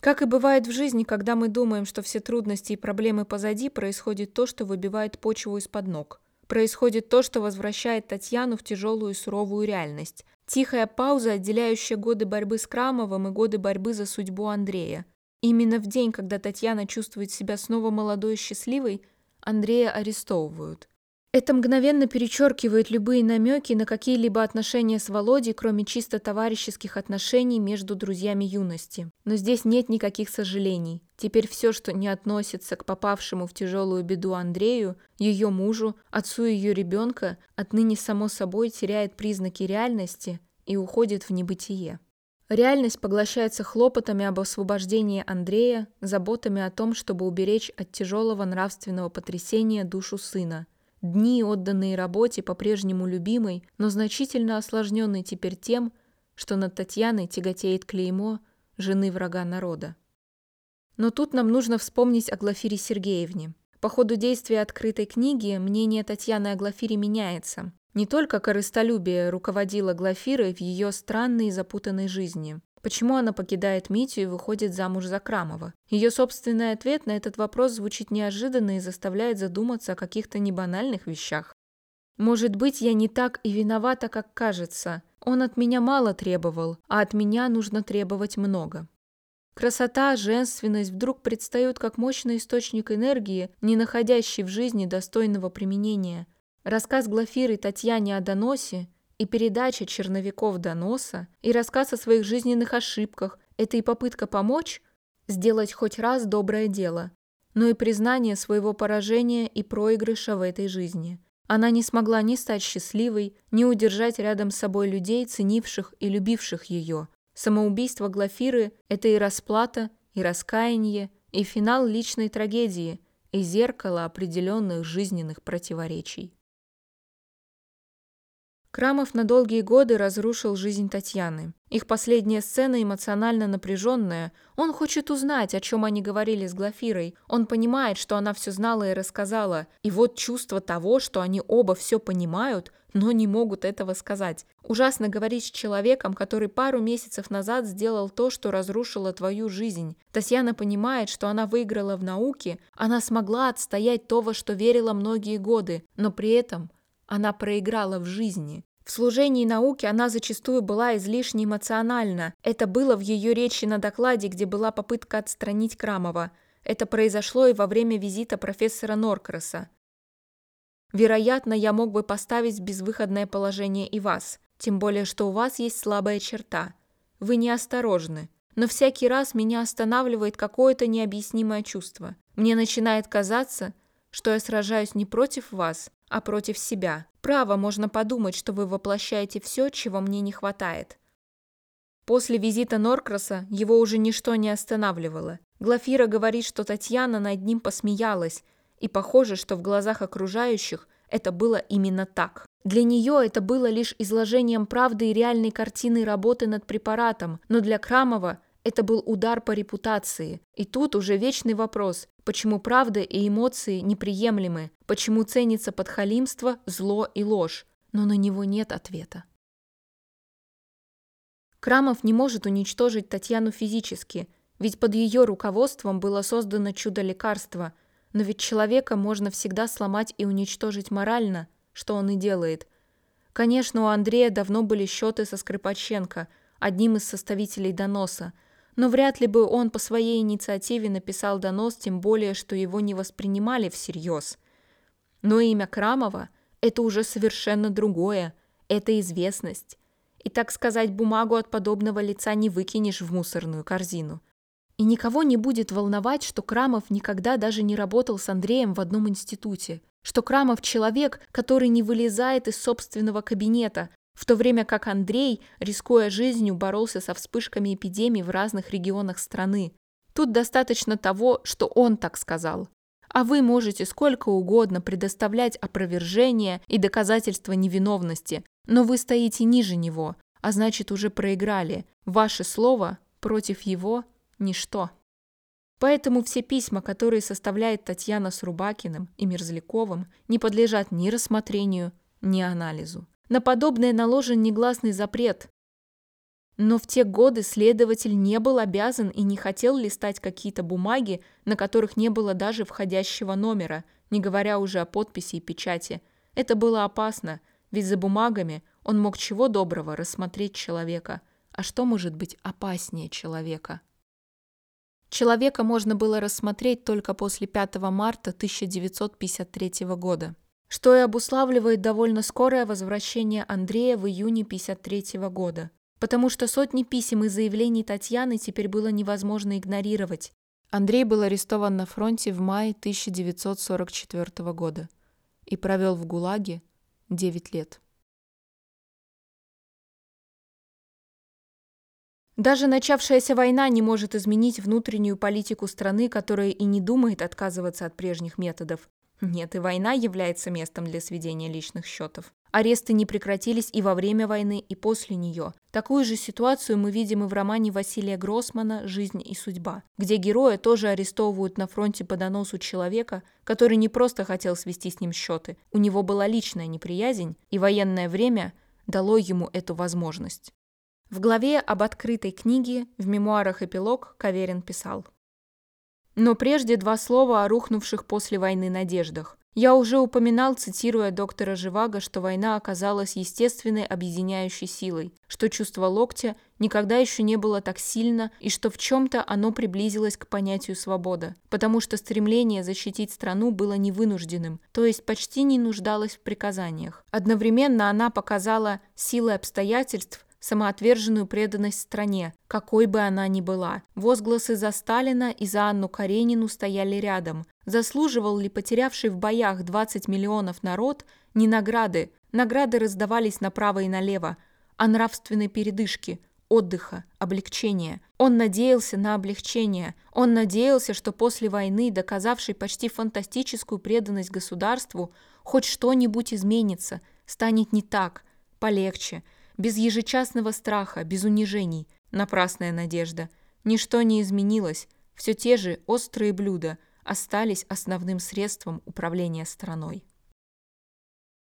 Как и бывает в жизни, когда мы думаем, что все трудности и проблемы позади, происходит то, что выбивает почву из-под ног. Происходит то, что возвращает Татьяну в тяжелую и суровую реальность. Тихая пауза, отделяющая годы борьбы с Крамовым и годы борьбы за судьбу Андрея. Именно в день, когда Татьяна чувствует себя снова молодой и счастливой, Андрея арестовывают. Это мгновенно перечеркивает любые намеки на какие-либо отношения с Володей, кроме чисто товарищеских отношений между друзьями юности. Но здесь нет никаких сожалений. Теперь все, что не относится к попавшему в тяжелую беду Андрею, ее мужу, отцу ее ребенка, отныне само собой теряет признаки реальности и уходит в небытие. Реальность поглощается хлопотами об освобождении Андрея, заботами о том, чтобы уберечь от тяжелого нравственного потрясения душу сына – Дни, отданные работе, по-прежнему любимой, но значительно осложненной теперь тем, что над Татьяной тяготеет клеймо жены врага народа. Но тут нам нужно вспомнить о Глафире Сергеевне. По ходу действия открытой книги мнение Татьяны о Глафире меняется. Не только корыстолюбие руководило Глафирой в ее странной и запутанной жизни. Почему она покидает Митю и выходит замуж за Крамова? Ее собственный ответ на этот вопрос звучит неожиданно и заставляет задуматься о каких-то небанальных вещах. «Может быть, я не так и виновата, как кажется. Он от меня мало требовал, а от меня нужно требовать много». Красота, женственность вдруг предстают как мощный источник энергии, не находящий в жизни достойного применения. Рассказ Глафиры Татьяне о доносе и передача черновиков доноса, и рассказ о своих жизненных ошибках – это и попытка помочь, сделать хоть раз доброе дело, но и признание своего поражения и проигрыша в этой жизни. Она не смогла ни стать счастливой, ни удержать рядом с собой людей, ценивших и любивших ее. Самоубийство Глафиры – это и расплата, и раскаяние, и финал личной трагедии, и зеркало определенных жизненных противоречий. Крамов на долгие годы разрушил жизнь Татьяны. Их последняя сцена эмоционально напряженная. Он хочет узнать, о чем они говорили с Глафирой. Он понимает, что она все знала и рассказала. И вот чувство того, что они оба все понимают, но не могут этого сказать. Ужасно говорить с человеком, который пару месяцев назад сделал то, что разрушило твою жизнь. Татьяна понимает, что она выиграла в науке, она смогла отстоять то, во что верила многие годы, но при этом она проиграла в жизни. В служении науке она зачастую была излишне эмоциональна. Это было в ее речи на докладе, где была попытка отстранить Крамова. Это произошло и во время визита профессора Норкраса. Вероятно, я мог бы поставить в безвыходное положение и вас, тем более, что у вас есть слабая черта. Вы неосторожны. Но всякий раз меня останавливает какое-то необъяснимое чувство. Мне начинает казаться, что я сражаюсь не против вас, а против себя. Право, можно подумать, что вы воплощаете все, чего мне не хватает. После визита Норкраса его уже ничто не останавливало. Глафира говорит, что Татьяна над ним посмеялась, и похоже, что в глазах окружающих это было именно так. Для нее это было лишь изложением правды и реальной картины работы над препаратом, но для Крамова это был удар по репутации. И тут уже вечный вопрос, почему правда и эмоции неприемлемы, почему ценится подхалимство, зло и ложь, но на него нет ответа. Крамов не может уничтожить Татьяну физически, ведь под ее руководством было создано чудо-лекарство, но ведь человека можно всегда сломать и уничтожить морально, что он и делает. Конечно, у Андрея давно были счеты со Скрипаченко, одним из составителей доноса – но вряд ли бы он по своей инициативе написал донос, тем более, что его не воспринимали всерьез. Но имя Крамова – это уже совершенно другое, это известность. И, так сказать, бумагу от подобного лица не выкинешь в мусорную корзину. И никого не будет волновать, что Крамов никогда даже не работал с Андреем в одном институте, что Крамов человек, который не вылезает из собственного кабинета, в то время как Андрей, рискуя жизнью, боролся со вспышками эпидемий в разных регионах страны. Тут достаточно того, что он так сказал. А вы можете сколько угодно предоставлять опровержения и доказательства невиновности, но вы стоите ниже него, а значит уже проиграли. Ваше слово против его – ничто. Поэтому все письма, которые составляет Татьяна с Рубакиным и Мерзляковым, не подлежат ни рассмотрению, ни анализу. На подобное наложен негласный запрет. Но в те годы следователь не был обязан и не хотел листать какие-то бумаги, на которых не было даже входящего номера, не говоря уже о подписи и печати. Это было опасно, ведь за бумагами он мог чего доброго рассмотреть человека. А что может быть опаснее человека? Человека можно было рассмотреть только после 5 марта 1953 года, что и обуславливает довольно скорое возвращение Андрея в июне 1953 года, потому что сотни писем и заявлений Татьяны теперь было невозможно игнорировать. Андрей был арестован на фронте в мае 1944 года и провел в ГУЛАГе 9 лет. Даже начавшаяся война не может изменить внутреннюю политику страны, которая и не думает отказываться от прежних методов. Нет, и война является местом для сведения личных счетов. Аресты не прекратились и во время войны, и после нее. Такую же ситуацию мы видим и в романе Василия Гроссмана «Жизнь и судьба», где героя тоже арестовывают на фронте по доносу человека, который не просто хотел свести с ним счеты, у него была личная неприязнь, и военное время дало ему эту возможность. В главе об открытой книге в мемуарах «Эпилог» Каверин писал. Но прежде два слова о рухнувших после войны надеждах. Я уже упоминал, цитируя доктора Живаго, что война оказалась естественной объединяющей силой, что чувство локтя никогда еще не было так сильно и что в чем-то оно приблизилось к понятию свобода, потому что стремление защитить страну было невынужденным, то есть почти не нуждалось в приказаниях. Одновременно она показала силы обстоятельств, самоотверженную преданность стране, какой бы она ни была. Возгласы за Сталина и за Анну Каренину стояли рядом. Заслуживал ли потерявший в боях 20 миллионов народ не награды? Награды раздавались направо и налево, а нравственной передышки, отдыха, облегчения. Он надеялся на облегчение. Он надеялся, что после войны, доказавшей почти фантастическую преданность государству, хоть что-нибудь изменится, станет не так, полегче – без ежечасного страха, без унижений. Напрасная надежда. Ничто не изменилось, все те же острые блюда остались основным средством управления страной.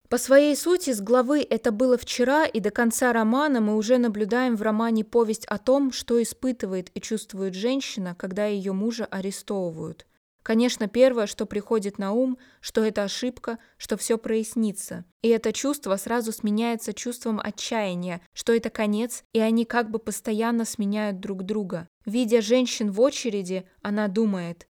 По своей сути, с главы «Это было вчера» и до конца романа мы уже наблюдаем в романе повесть о том, что испытывает и чувствует женщина, когда ее мужа арестовывают. Конечно, первое, что приходит на ум, что это ошибка, что все прояснится. И это чувство сразу сменяется чувством отчаяния, что это конец, и они как бы постоянно сменяют друг друга. Видя женщин в очереди, она думает.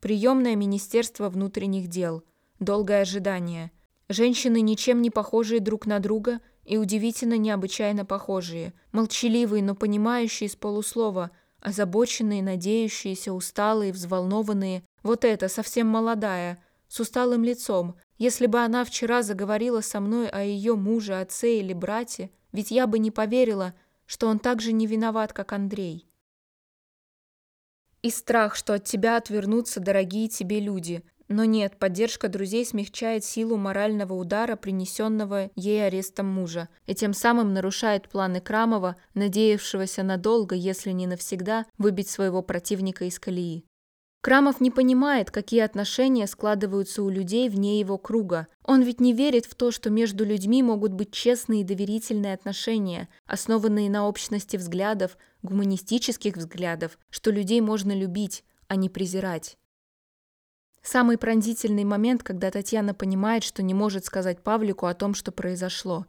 Приемное Министерство внутренних дел. Долгое ожидание. Женщины ничем не похожие друг на друга и удивительно необычайно похожие. Молчаливые, но понимающие с полуслова – Озабоченные, надеющиеся, усталые, взволнованные. Вот эта, совсем молодая, с усталым лицом. Если бы она вчера заговорила со мной о ее муже, отце или брате, ведь я бы не поверила, что он так же не виноват, как Андрей. И страх, что от тебя отвернутся дорогие тебе люди, но нет, поддержка друзей смягчает силу морального удара, принесенного ей арестом мужа, и тем самым нарушает планы Крамова, надеявшегося надолго, если не навсегда, выбить своего противника из колеи. Крамов не понимает, какие отношения складываются у людей вне его круга. Он ведь не верит в то, что между людьми могут быть честные и доверительные отношения, основанные на общности взглядов, гуманистических взглядов, что людей можно любить, а не презирать. Самый пронзительный момент, когда Татьяна понимает, что не может сказать Павлику о том, что произошло.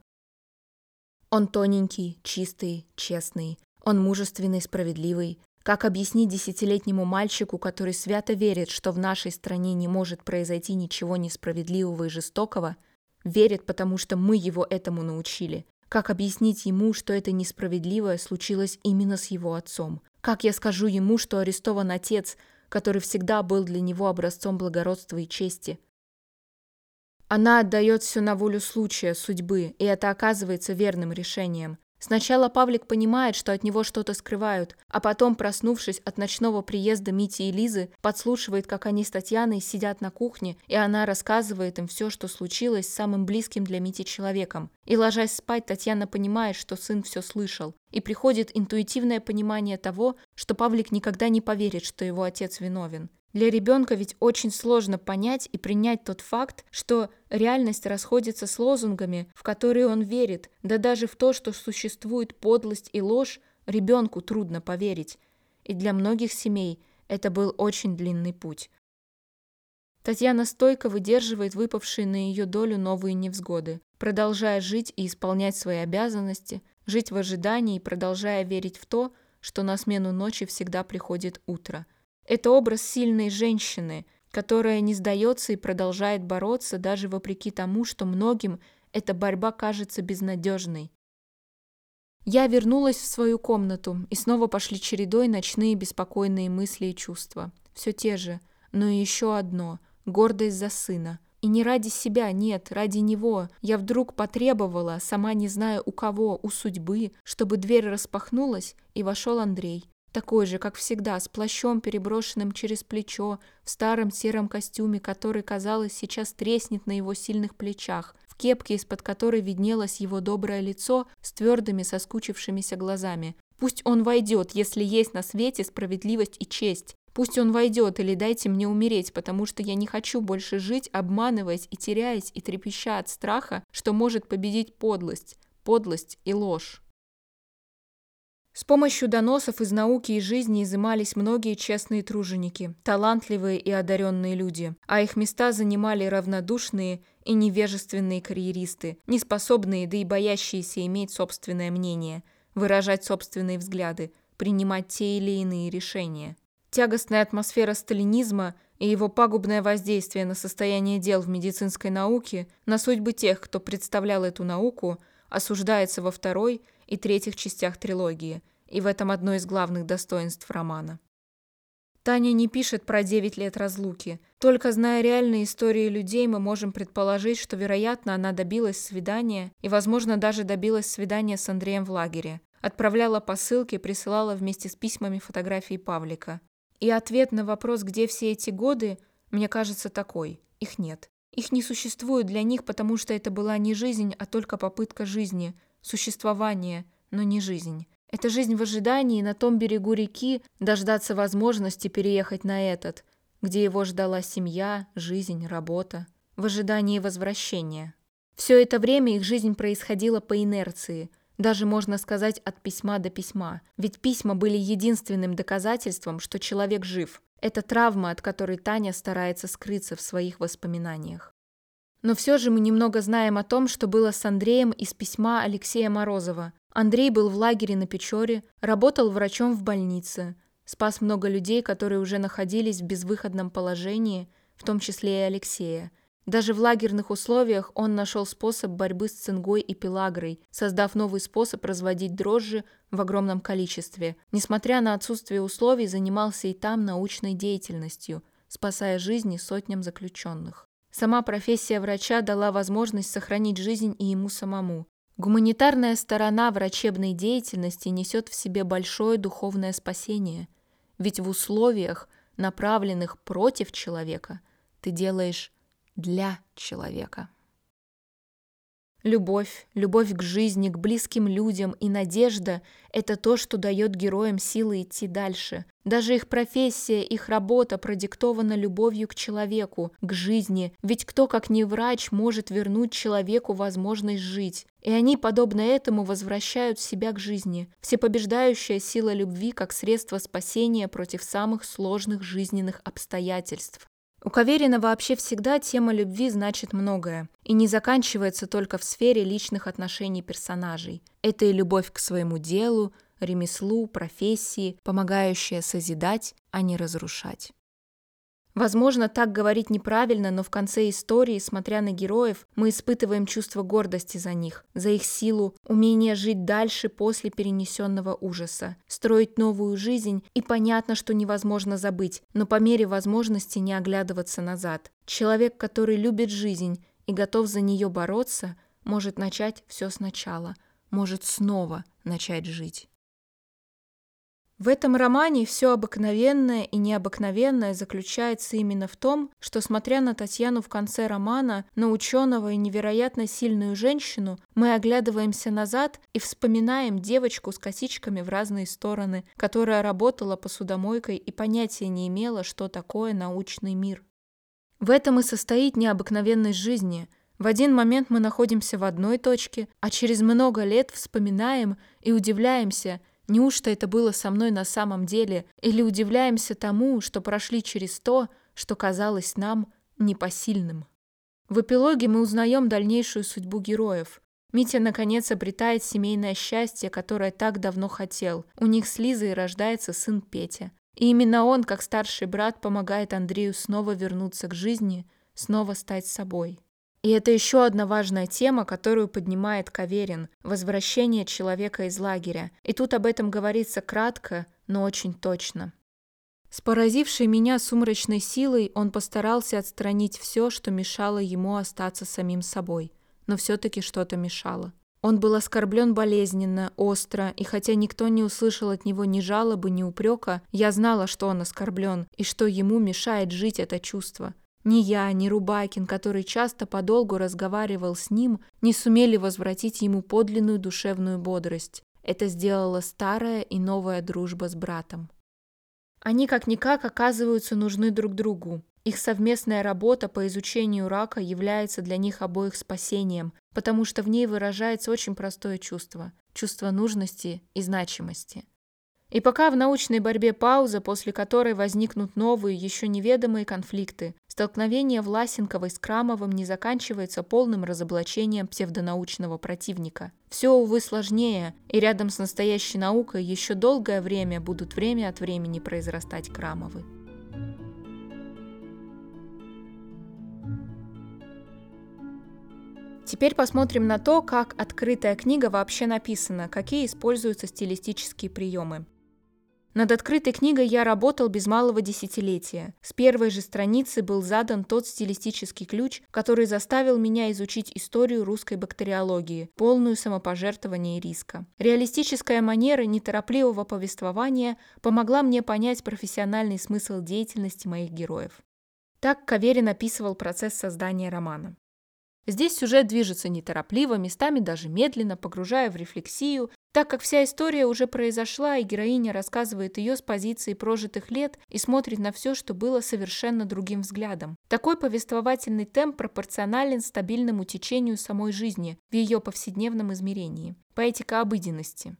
Он тоненький, чистый, честный. Он мужественный, справедливый. Как объяснить десятилетнему мальчику, который свято верит, что в нашей стране не может произойти ничего несправедливого и жестокого, верит, потому что мы его этому научили? Как объяснить ему, что это несправедливое случилось именно с его отцом? Как я скажу ему, что арестован отец, который всегда был для него образцом благородства и чести. Она отдает все на волю случая, судьбы, и это оказывается верным решением. Сначала Павлик понимает, что от него что-то скрывают, а потом, проснувшись от ночного приезда Мити и Лизы, подслушивает, как они с Татьяной сидят на кухне, и она рассказывает им все, что случилось с самым близким для Мити человеком. И ложась спать, Татьяна понимает, что сын все слышал, и приходит интуитивное понимание того, что Павлик никогда не поверит, что его отец виновен. Для ребенка ведь очень сложно понять и принять тот факт, что реальность расходится с лозунгами, в которые он верит, да даже в то, что существует подлость и ложь, ребенку трудно поверить. И для многих семей это был очень длинный путь. Татьяна стойко выдерживает выпавшие на ее долю новые невзгоды, продолжая жить и исполнять свои обязанности, жить в ожидании и продолжая верить в то, что на смену ночи всегда приходит утро. Это образ сильной женщины, которая не сдается и продолжает бороться даже вопреки тому, что многим эта борьба кажется безнадежной. Я вернулась в свою комнату, и снова пошли чередой ночные беспокойные мысли и чувства. Все те же, но и еще одно – гордость за сына. И не ради себя, нет, ради него. Я вдруг потребовала, сама не зная у кого, у судьбы, чтобы дверь распахнулась, и вошел Андрей. Такой же, как всегда, с плащом, переброшенным через плечо, в старом сером костюме, который, казалось, сейчас треснет на его сильных плечах, в кепке, из-под которой виднелось его доброе лицо с твердыми соскучившимися глазами. Пусть он войдет, если есть на свете справедливость и честь. Пусть он войдет или дайте мне умереть, потому что я не хочу больше жить, обманываясь и теряясь и трепеща от страха, что может победить подлость, подлость и ложь. С помощью доносов из науки и жизни изымались многие честные труженики, талантливые и одаренные люди, а их места занимали равнодушные и невежественные карьеристы, неспособные, да и боящиеся иметь собственное мнение, выражать собственные взгляды, принимать те или иные решения. Тягостная атмосфера сталинизма и его пагубное воздействие на состояние дел в медицинской науке, на судьбы тех, кто представлял эту науку, осуждается во второй и третьих частях трилогии, и в этом одно из главных достоинств романа. Таня не пишет про 9 лет разлуки. Только зная реальные истории людей, мы можем предположить, что, вероятно, она добилась свидания и, возможно, даже добилась свидания с Андреем в лагере. Отправляла посылки, присылала вместе с письмами фотографии Павлика. И ответ на вопрос, где все эти годы, мне кажется такой. Их нет. Их не существует для них, потому что это была не жизнь, а только попытка жизни, существование, но не жизнь. Это жизнь в ожидании на том берегу реки дождаться возможности переехать на этот, где его ждала семья, жизнь, работа, в ожидании возвращения. Все это время их жизнь происходила по инерции, даже можно сказать от письма до письма, ведь письма были единственным доказательством, что человек жив. Это травма, от которой Таня старается скрыться в своих воспоминаниях. Но все же мы немного знаем о том, что было с Андреем из письма Алексея Морозова. Андрей был в лагере на Печоре, работал врачом в больнице, спас много людей, которые уже находились в безвыходном положении, в том числе и Алексея. Даже в лагерных условиях он нашел способ борьбы с цингой и пелагрой, создав новый способ разводить дрожжи в огромном количестве. Несмотря на отсутствие условий, занимался и там научной деятельностью, спасая жизни сотням заключенных. Сама профессия врача дала возможность сохранить жизнь и ему самому. Гуманитарная сторона врачебной деятельности несет в себе большое духовное спасение, ведь в условиях, направленных против человека, ты делаешь для человека. Любовь, любовь к жизни, к близким людям и надежда – это то, что дает героям силы идти дальше. Даже их профессия, их работа продиктована любовью к человеку, к жизни, ведь кто, как не врач, может вернуть человеку возможность жить? И они, подобно этому, возвращают себя к жизни. Всепобеждающая сила любви как средство спасения против самых сложных жизненных обстоятельств. У Каверина вообще всегда тема любви значит многое и не заканчивается только в сфере личных отношений персонажей. Это и любовь к своему делу, ремеслу, профессии, помогающая созидать, а не разрушать. Возможно, так говорить неправильно, но в конце истории, смотря на героев, мы испытываем чувство гордости за них, за их силу, умение жить дальше после перенесенного ужаса, строить новую жизнь, и понятно, что невозможно забыть, но по мере возможности не оглядываться назад. Человек, который любит жизнь и готов за нее бороться, может начать все сначала, может снова начать жить. В этом романе все обыкновенное и необыкновенное заключается именно в том, что, смотря на Татьяну в конце романа, на ученого и невероятно сильную женщину, мы оглядываемся назад и вспоминаем девочку с косичками в разные стороны, которая работала посудомойкой и понятия не имела, что такое научный мир. В этом и состоит необыкновенность жизни – в один момент мы находимся в одной точке, а через много лет вспоминаем и удивляемся, Неужто это было со мной на самом деле? Или удивляемся тому, что прошли через то, что казалось нам непосильным? В эпилоге мы узнаем дальнейшую судьбу героев. Митя, наконец, обретает семейное счастье, которое так давно хотел. У них с Лизой рождается сын Петя. И именно он, как старший брат, помогает Андрею снова вернуться к жизни, снова стать собой. И это еще одна важная тема, которую поднимает Каверин – возвращение человека из лагеря. И тут об этом говорится кратко, но очень точно. С поразившей меня сумрачной силой он постарался отстранить все, что мешало ему остаться самим собой. Но все-таки что-то мешало. Он был оскорблен болезненно, остро, и хотя никто не услышал от него ни жалобы, ни упрека, я знала, что он оскорблен, и что ему мешает жить это чувство. Ни я, ни Рубакин, который часто подолгу разговаривал с ним, не сумели возвратить ему подлинную душевную бодрость. Это сделала старая и новая дружба с братом. Они как-никак оказываются нужны друг другу. Их совместная работа по изучению рака является для них обоих спасением, потому что в ней выражается очень простое чувство – чувство нужности и значимости. И пока в научной борьбе пауза, после которой возникнут новые, еще неведомые конфликты, столкновение Власенковой с Крамовым не заканчивается полным разоблачением псевдонаучного противника. Все, увы, сложнее, и рядом с настоящей наукой еще долгое время будут время от времени произрастать Крамовы. Теперь посмотрим на то, как открытая книга вообще написана, какие используются стилистические приемы. Над открытой книгой я работал без малого десятилетия. С первой же страницы был задан тот стилистический ключ, который заставил меня изучить историю русской бактериологии, полную самопожертвования и риска. Реалистическая манера неторопливого повествования помогла мне понять профессиональный смысл деятельности моих героев. Так Каверин описывал процесс создания романа. Здесь сюжет движется неторопливо, местами даже медленно, погружая в рефлексию, так как вся история уже произошла, и героиня рассказывает ее с позиции прожитых лет и смотрит на все, что было совершенно другим взглядом. Такой повествовательный темп пропорционален стабильному течению самой жизни в ее повседневном измерении. Поэтика обыденности.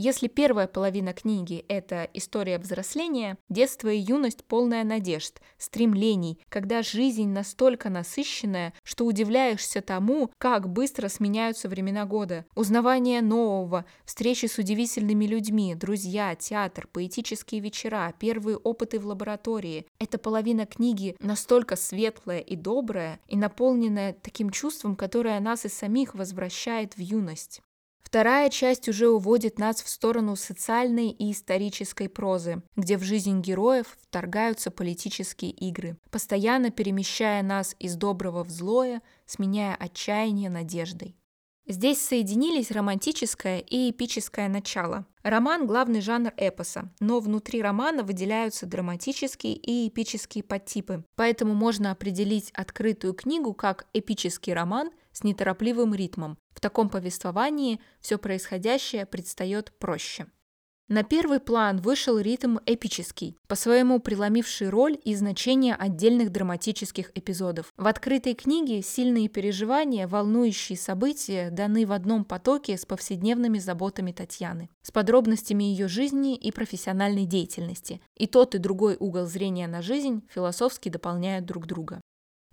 Если первая половина книги – это история взросления, детство и юность полная надежд, стремлений, когда жизнь настолько насыщенная, что удивляешься тому, как быстро сменяются времена года, узнавание нового, встречи с удивительными людьми, друзья, театр, поэтические вечера, первые опыты в лаборатории. Эта половина книги настолько светлая и добрая и наполненная таким чувством, которое нас и самих возвращает в юность. Вторая часть уже уводит нас в сторону социальной и исторической прозы, где в жизнь героев вторгаются политические игры, постоянно перемещая нас из доброго в злое, сменяя отчаяние надеждой. Здесь соединились романтическое и эпическое начало. Роман – главный жанр эпоса, но внутри романа выделяются драматические и эпические подтипы, поэтому можно определить открытую книгу как эпический роман с неторопливым ритмом. В таком повествовании все происходящее предстает проще. На первый план вышел ритм эпический, по-своему преломивший роль и значение отдельных драматических эпизодов. В открытой книге сильные переживания, волнующие события даны в одном потоке с повседневными заботами Татьяны, с подробностями ее жизни и профессиональной деятельности. И тот и другой угол зрения на жизнь философски дополняют друг друга.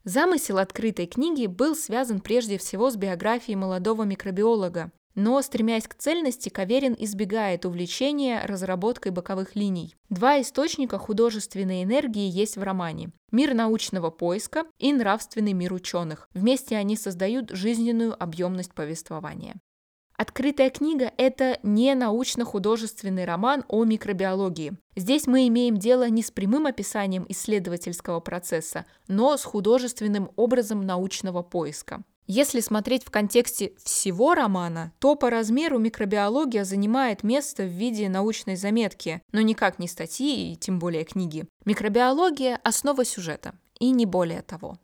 Замысел открытой книги был связан прежде всего с биографией молодого микробиолога, но, стремясь к цельности, Каверин избегает увлечения разработкой боковых линий. Два источника художественной энергии есть в романе. Мир научного поиска и нравственный мир ученых. Вместе они создают жизненную объемность повествования. Открытая книга – это не научно-художественный роман о микробиологии. Здесь мы имеем дело не с прямым описанием исследовательского процесса, но с художественным образом научного поиска. Если смотреть в контексте всего романа, то по размеру микробиология занимает место в виде научной заметки, но никак не статьи и тем более книги. Микробиология – основа сюжета, и не более того.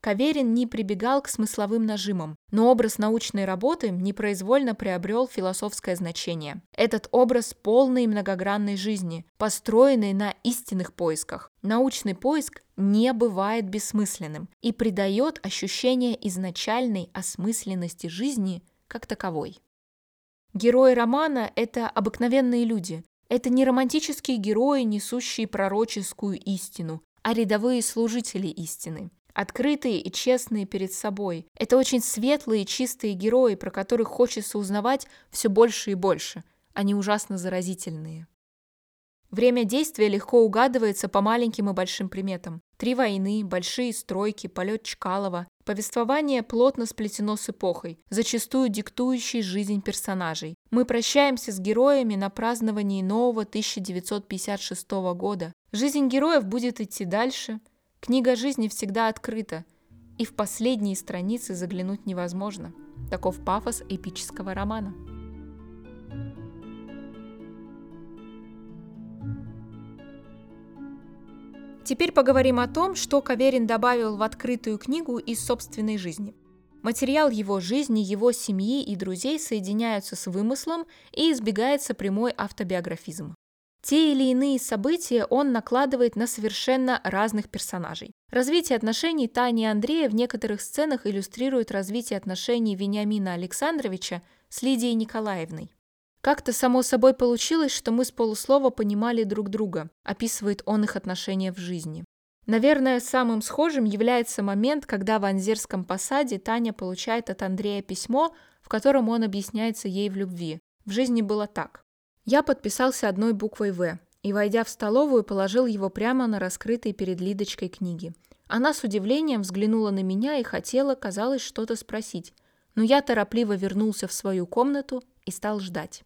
Каверин не прибегал к смысловым нажимам, но образ научной работы непроизвольно приобрел философское значение. Этот образ полной многогранной жизни, построенный на истинных поисках. Научный поиск не бывает бессмысленным и придает ощущение изначальной осмысленности жизни как таковой. Герои романа – это обыкновенные люди. Это не романтические герои, несущие пророческую истину, а рядовые служители истины. Открытые и честные перед собой. Это очень светлые и чистые герои, про которых хочется узнавать все больше и больше. Они ужасно заразительные. Время действия легко угадывается по маленьким и большим приметам. Три войны, большие стройки, полет Чкалова. Повествование плотно сплетено с эпохой, зачастую диктующей жизнь персонажей. Мы прощаемся с героями на праздновании нового 1956 года. Жизнь героев будет идти дальше. Книга жизни всегда открыта, и в последние страницы заглянуть невозможно. Таков пафос эпического романа. Теперь поговорим о том, что Каверин добавил в открытую книгу из собственной жизни. Материал его жизни, его семьи и друзей соединяются с вымыслом и избегается прямой автобиографизм. Те или иные события он накладывает на совершенно разных персонажей. Развитие отношений Тани и Андрея в некоторых сценах иллюстрирует развитие отношений Вениамина Александровича с Лидией Николаевной. Как-то само собой получилось, что мы с полуслова понимали друг друга, описывает он их отношения в жизни. Наверное, самым схожим является момент, когда в Анзерском посаде Таня получает от Андрея письмо, в котором он объясняется ей в любви. В жизни было так. Я подписался одной буквой «В» и, войдя в столовую, положил его прямо на раскрытой перед Лидочкой книги. Она с удивлением взглянула на меня и хотела, казалось, что-то спросить, но я торопливо вернулся в свою комнату и стал ждать.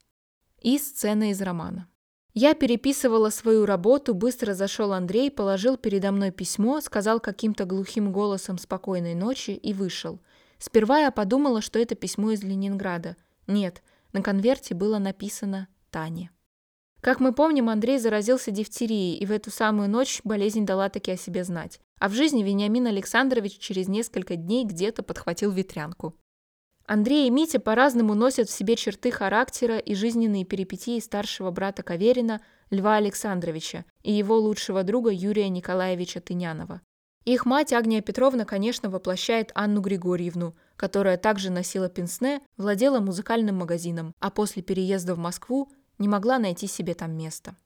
И сцена из романа. Я переписывала свою работу, быстро зашел Андрей, положил передо мной письмо, сказал каким-то глухим голосом «спокойной ночи» и вышел. Сперва я подумала, что это письмо из Ленинграда. Нет, на конверте было написано «Таня». Как мы помним, Андрей заразился дифтерией, и в эту самую ночь болезнь дала таки о себе знать. А в жизни Вениамин Александрович через несколько дней где-то подхватил ветрянку. Андрей и Митя по-разному носят в себе черты характера и жизненные перипетии старшего брата Каверина Льва Александровича и его лучшего друга Юрия Николаевича Тынянова. Их мать Агния Петровна, конечно, воплощает Анну Григорьевну, которая также носила пенсне, владела музыкальным магазином, а после переезда в Москву не могла найти себе там место.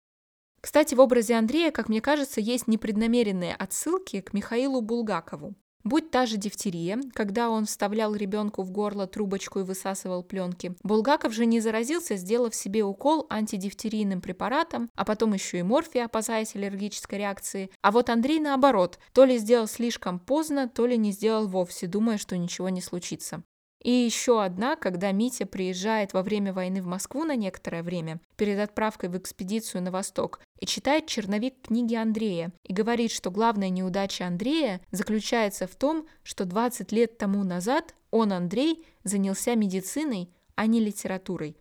Кстати, в образе Андрея, как мне кажется, есть непреднамеренные отсылки к Михаилу Булгакову. Будь та же дифтерия, когда он вставлял ребенку в горло трубочку и высасывал пленки, Булгаков же не заразился, сделав себе укол антидифтерийным препаратом, а потом еще и морфия, опасаясь аллергической реакции. А вот Андрей наоборот, то ли сделал слишком поздно, то ли не сделал вовсе, думая, что ничего не случится. И еще одна, когда Митя приезжает во время войны в Москву на некоторое время, перед отправкой в экспедицию на восток, и читает черновик книги Андрея, и говорит, что главная неудача Андрея заключается в том, что 20 лет тому назад он, Андрей, занялся медициной, а не литературой.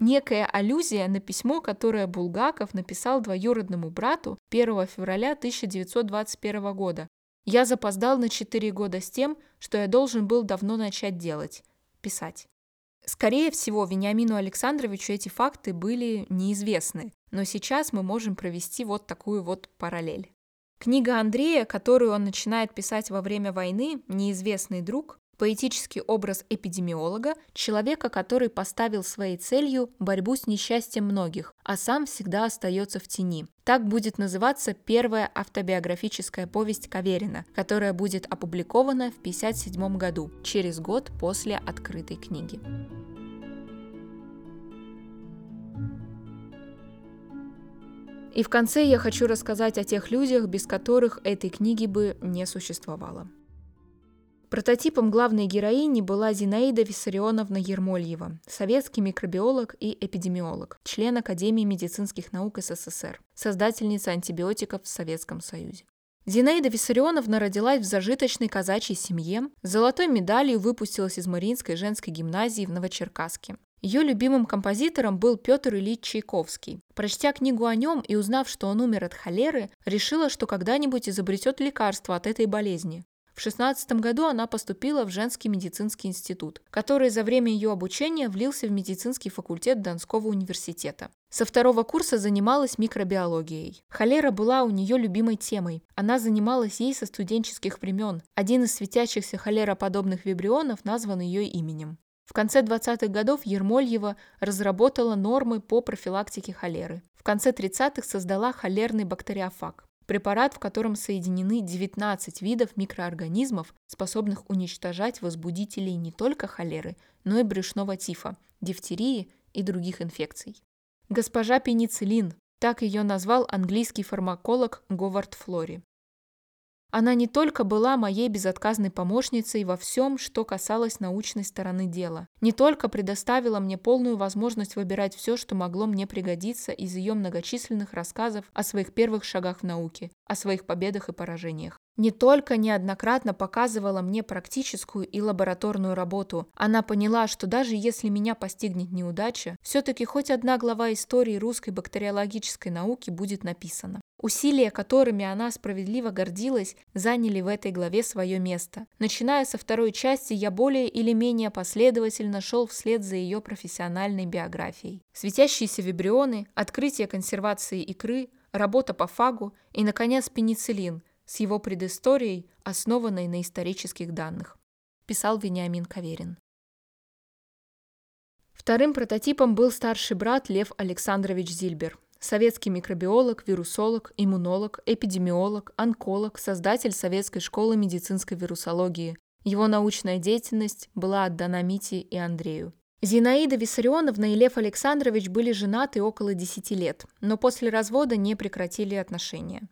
Некая аллюзия на письмо, которое Булгаков написал двоюродному брату 1 февраля 1921 года, я запоздал на 4 года с тем, что я должен был давно начать делать – писать. Скорее всего, Вениамину Александровичу эти факты были неизвестны, но сейчас мы можем провести вот такую вот параллель. Книга Андрея, которую он начинает писать во время войны, «Неизвестный друг», Поэтический образ эпидемиолога, человека, который поставил своей целью борьбу с несчастьем многих, а сам всегда остается в тени. Так будет называться первая автобиографическая повесть Каверина, которая будет опубликована в 1957 году, через год после открытой книги. И в конце я хочу рассказать о тех людях, без которых этой книги бы не существовало. Прототипом главной героини была Зинаида Виссарионовна Ермольева, советский микробиолог и эпидемиолог, член Академии медицинских наук СССР, создательница антибиотиков в Советском Союзе. Зинаида Виссарионовна родилась в зажиточной казачьей семье, с золотой медалью выпустилась из Мариинской женской гимназии в Новочеркасске. Ее любимым композитором был Петр Ильич Чайковский. Прочтя книгу о нем и узнав, что он умер от холеры, решила, что когда-нибудь изобретет лекарство от этой болезни. В 16 году она поступила в женский медицинский институт, который за время ее обучения влился в медицинский факультет Донского университета. Со второго курса занималась микробиологией. Холера была у нее любимой темой. Она занималась ей со студенческих времен. Один из светящихся холероподобных вибрионов назван ее именем. В конце 20-х годов Ермольева разработала нормы по профилактике холеры. В конце 30-х создала холерный бактериофаг. Препарат, в котором соединены 19 видов микроорганизмов, способных уничтожать возбудителей не только холеры, но и брюшного тифа, дифтерии и других инфекций. Госпожа пенициллин, так ее назвал английский фармаколог Говард Флори. Она не только была моей безотказной помощницей во всем, что касалось научной стороны дела, не только предоставила мне полную возможность выбирать все, что могло мне пригодиться из ее многочисленных рассказов о своих первых шагах в науке, о своих победах и поражениях. Не только неоднократно показывала мне практическую и лабораторную работу, она поняла, что даже если меня постигнет неудача, все-таки хоть одна глава истории русской бактериологической науки будет написана. Усилия, которыми она справедливо гордилась, заняли в этой главе свое место. Начиная со второй части, я более или менее последовательно шел вслед за ее профессиональной биографией. Светящиеся вибрионы, открытие консервации икры, работа по фагу и, наконец, пенициллин с его предысторией, основанной на исторических данных. Писал Вениамин Каверин. Вторым прототипом был старший брат Лев Александрович Зильбер – Советский микробиолог, вирусолог, иммунолог, эпидемиолог, онколог, создатель Советской школы медицинской вирусологии. Его научная деятельность была отдана Мите и Андрею. Зинаида Виссарионовна и Лев Александрович были женаты около 10 лет, но после развода не прекратили отношения.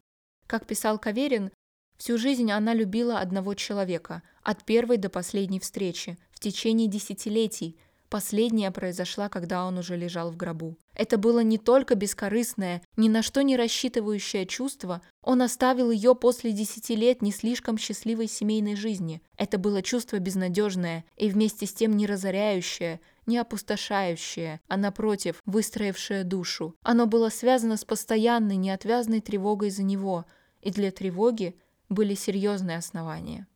Как писал Каверин, всю жизнь она любила одного человека, от первой до последней встречи, в течение десятилетий, Последняя произошла, когда он уже лежал в гробу. Это было не только бескорыстное, ни на что не рассчитывающее чувство, он оставил ее после десяти лет не слишком счастливой семейной жизни. Это было чувство безнадежное и вместе с тем не разоряющее, не опустошающее, а напротив, выстроившее душу. Оно было связано с постоянной, неотвязной тревогой за него, и для тревоги были серьезные основания.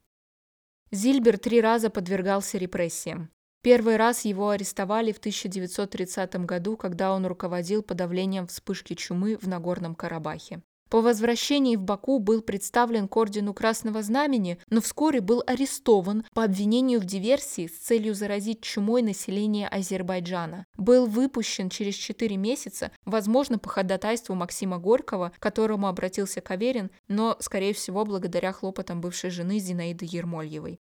Зильбер три раза подвергался репрессиям. Первый раз его арестовали в 1930 году, когда он руководил подавлением вспышки чумы в Нагорном Карабахе. По возвращении в Баку был представлен к ордену Красного Знамени, но вскоре был арестован по обвинению в диверсии с целью заразить чумой население Азербайджана. Был выпущен через 4 месяца, возможно, по ходатайству Максима Горького, к которому обратился Каверин, но, скорее всего, благодаря хлопотам бывшей жены Зинаиды Ермольевой.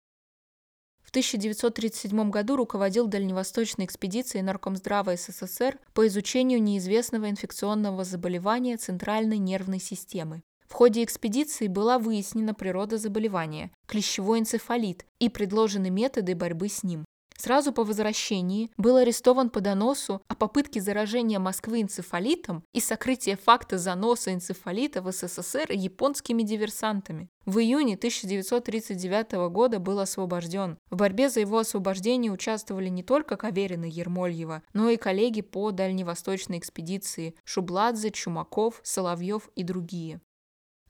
В 1937 году руководил дальневосточной экспедицией Наркомздрава СССР по изучению неизвестного инфекционного заболевания центральной нервной системы. В ходе экспедиции была выяснена природа заболевания – клещевой энцефалит и предложены методы борьбы с ним. Сразу по возвращении был арестован по доносу о попытке заражения Москвы энцефалитом и сокрытия факта заноса энцефалита в СССР японскими диверсантами. В июне 1939 года был освобожден. В борьбе за его освобождение участвовали не только Каверин Ермольева, но и коллеги по дальневосточной экспедиции Шубладзе, Чумаков, Соловьев и другие.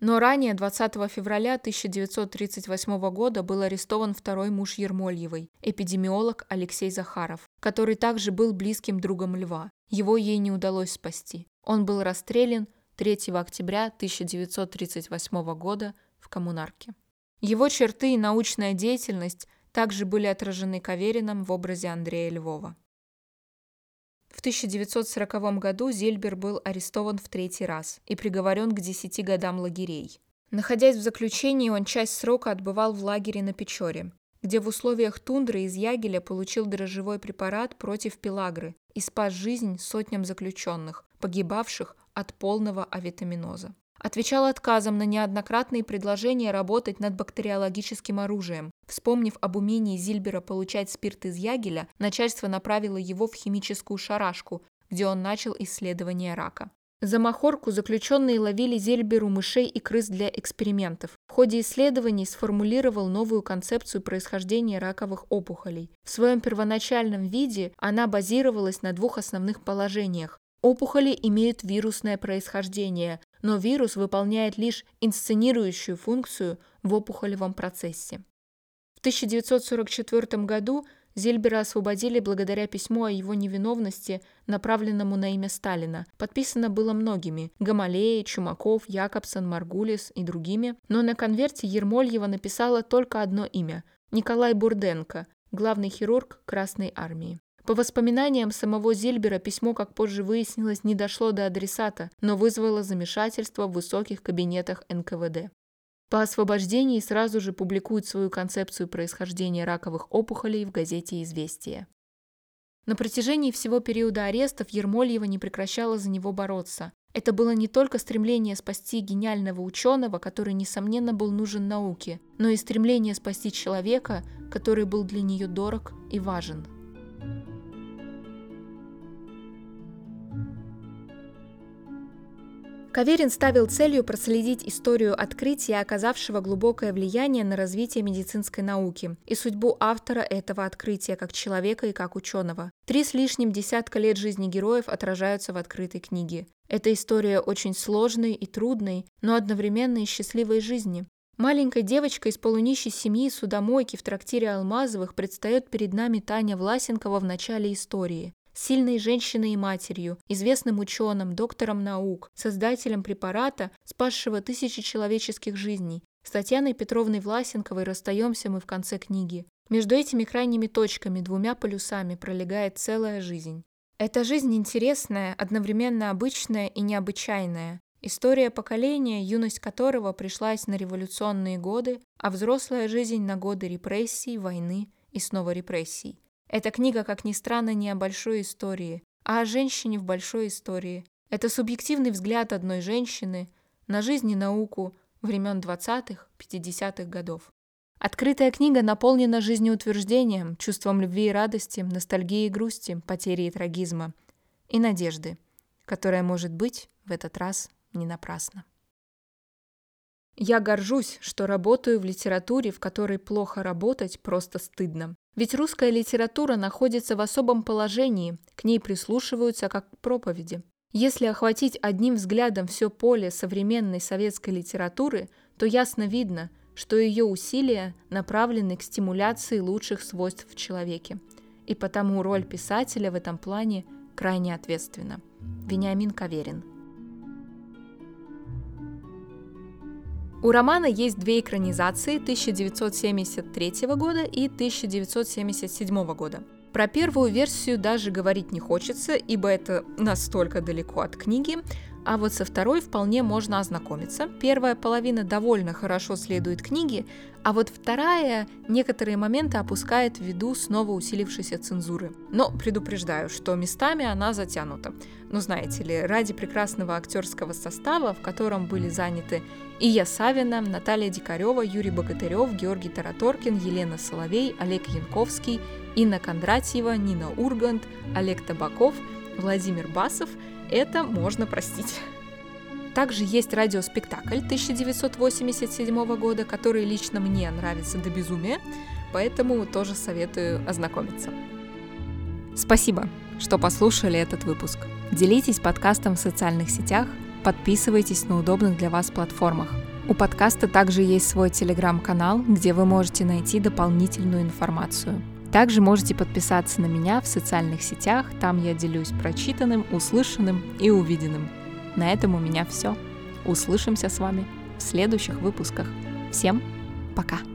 Но ранее, 20 февраля 1938 года, был арестован второй муж Ермольевой, эпидемиолог Алексей Захаров, который также был близким другом Льва. Его ей не удалось спасти. Он был расстрелян 3 октября 1938 года в Коммунарке. Его черты и научная деятельность также были отражены Каверином в образе Андрея Львова. В 1940 году Зельбер был арестован в третий раз и приговорен к 10 годам лагерей. Находясь в заключении, он часть срока отбывал в лагере на Печоре, где в условиях тундры из ягеля получил дрожжевой препарат против пелагры и спас жизнь сотням заключенных, погибавших от полного авитаминоза отвечал отказом на неоднократные предложения работать над бактериологическим оружием. Вспомнив об умении Зильбера получать спирт из ягеля, начальство направило его в химическую шарашку, где он начал исследование рака. За махорку заключенные ловили Зельберу мышей и крыс для экспериментов. В ходе исследований сформулировал новую концепцию происхождения раковых опухолей. В своем первоначальном виде она базировалась на двух основных положениях. Опухоли имеют вирусное происхождение, но вирус выполняет лишь инсценирующую функцию в опухолевом процессе. В 1944 году Зельбера освободили благодаря письму о его невиновности, направленному на имя Сталина. Подписано было многими – Гамалеи, Чумаков, Якобсон, Маргулис и другими, но на конверте Ермольева написала только одно имя – Николай Бурденко, главный хирург Красной Армии. По воспоминаниям самого Зильбера, письмо, как позже выяснилось, не дошло до адресата, но вызвало замешательство в высоких кабинетах НКВД. По освобождении сразу же публикует свою концепцию происхождения раковых опухолей в газете «Известия». На протяжении всего периода арестов Ермольева не прекращала за него бороться. Это было не только стремление спасти гениального ученого, который, несомненно, был нужен науке, но и стремление спасти человека, который был для нее дорог и важен. Каверин ставил целью проследить историю открытия, оказавшего глубокое влияние на развитие медицинской науки, и судьбу автора этого открытия как человека и как ученого. Три с лишним десятка лет жизни героев отражаются в открытой книге. Это история очень сложной и трудной, но одновременно и счастливой жизни. Маленькая девочка из полунищей семьи судомойки в трактире Алмазовых предстает перед нами Таня Власенкова в начале истории сильной женщиной и матерью, известным ученым, доктором наук, создателем препарата, спасшего тысячи человеческих жизней. С Татьяной Петровной Власенковой расстаемся мы в конце книги. Между этими крайними точками, двумя полюсами, пролегает целая жизнь. Эта жизнь интересная, одновременно обычная и необычайная. История поколения, юность которого пришлась на революционные годы, а взрослая жизнь на годы репрессий, войны и снова репрессий. Эта книга, как ни странно, не о большой истории, а о женщине в большой истории. Это субъективный взгляд одной женщины на жизнь и науку времен 20-х, 50-х годов. Открытая книга наполнена жизнеутверждением, чувством любви и радости, ностальгии и грусти, потери и трагизма, и надежды, которая может быть в этот раз не напрасна. Я горжусь, что работаю в литературе, в которой плохо работать просто стыдно. Ведь русская литература находится в особом положении, к ней прислушиваются как к проповеди. Если охватить одним взглядом все поле современной советской литературы, то ясно видно, что ее усилия направлены к стимуляции лучших свойств в человеке. И потому роль писателя в этом плане крайне ответственна. Вениамин Каверин – У романа есть две экранизации 1973 года и 1977 года. Про первую версию даже говорить не хочется, ибо это настолько далеко от книги, а вот со второй вполне можно ознакомиться. Первая половина довольно хорошо следует книге, а вот вторая некоторые моменты опускает ввиду снова усилившейся цензуры. Но предупреждаю, что местами она затянута. Ну, знаете ли, ради прекрасного актерского состава, в котором были заняты Ия Савина, Наталья Дикарева, Юрий Богатырев, Георгий Тараторкин, Елена Соловей, Олег Янковский, Инна Кондратьева, Нина Ургант, Олег Табаков, Владимир Басов – это можно простить. Также есть радиоспектакль 1987 года, который лично мне нравится до безумия, поэтому тоже советую ознакомиться. Спасибо, что послушали этот выпуск. Делитесь подкастом в социальных сетях, подписывайтесь на удобных для вас платформах. У подкаста также есть свой телеграм-канал, где вы можете найти дополнительную информацию. Также можете подписаться на меня в социальных сетях, там я делюсь прочитанным, услышанным и увиденным. На этом у меня все. Услышимся с вами в следующих выпусках. Всем пока!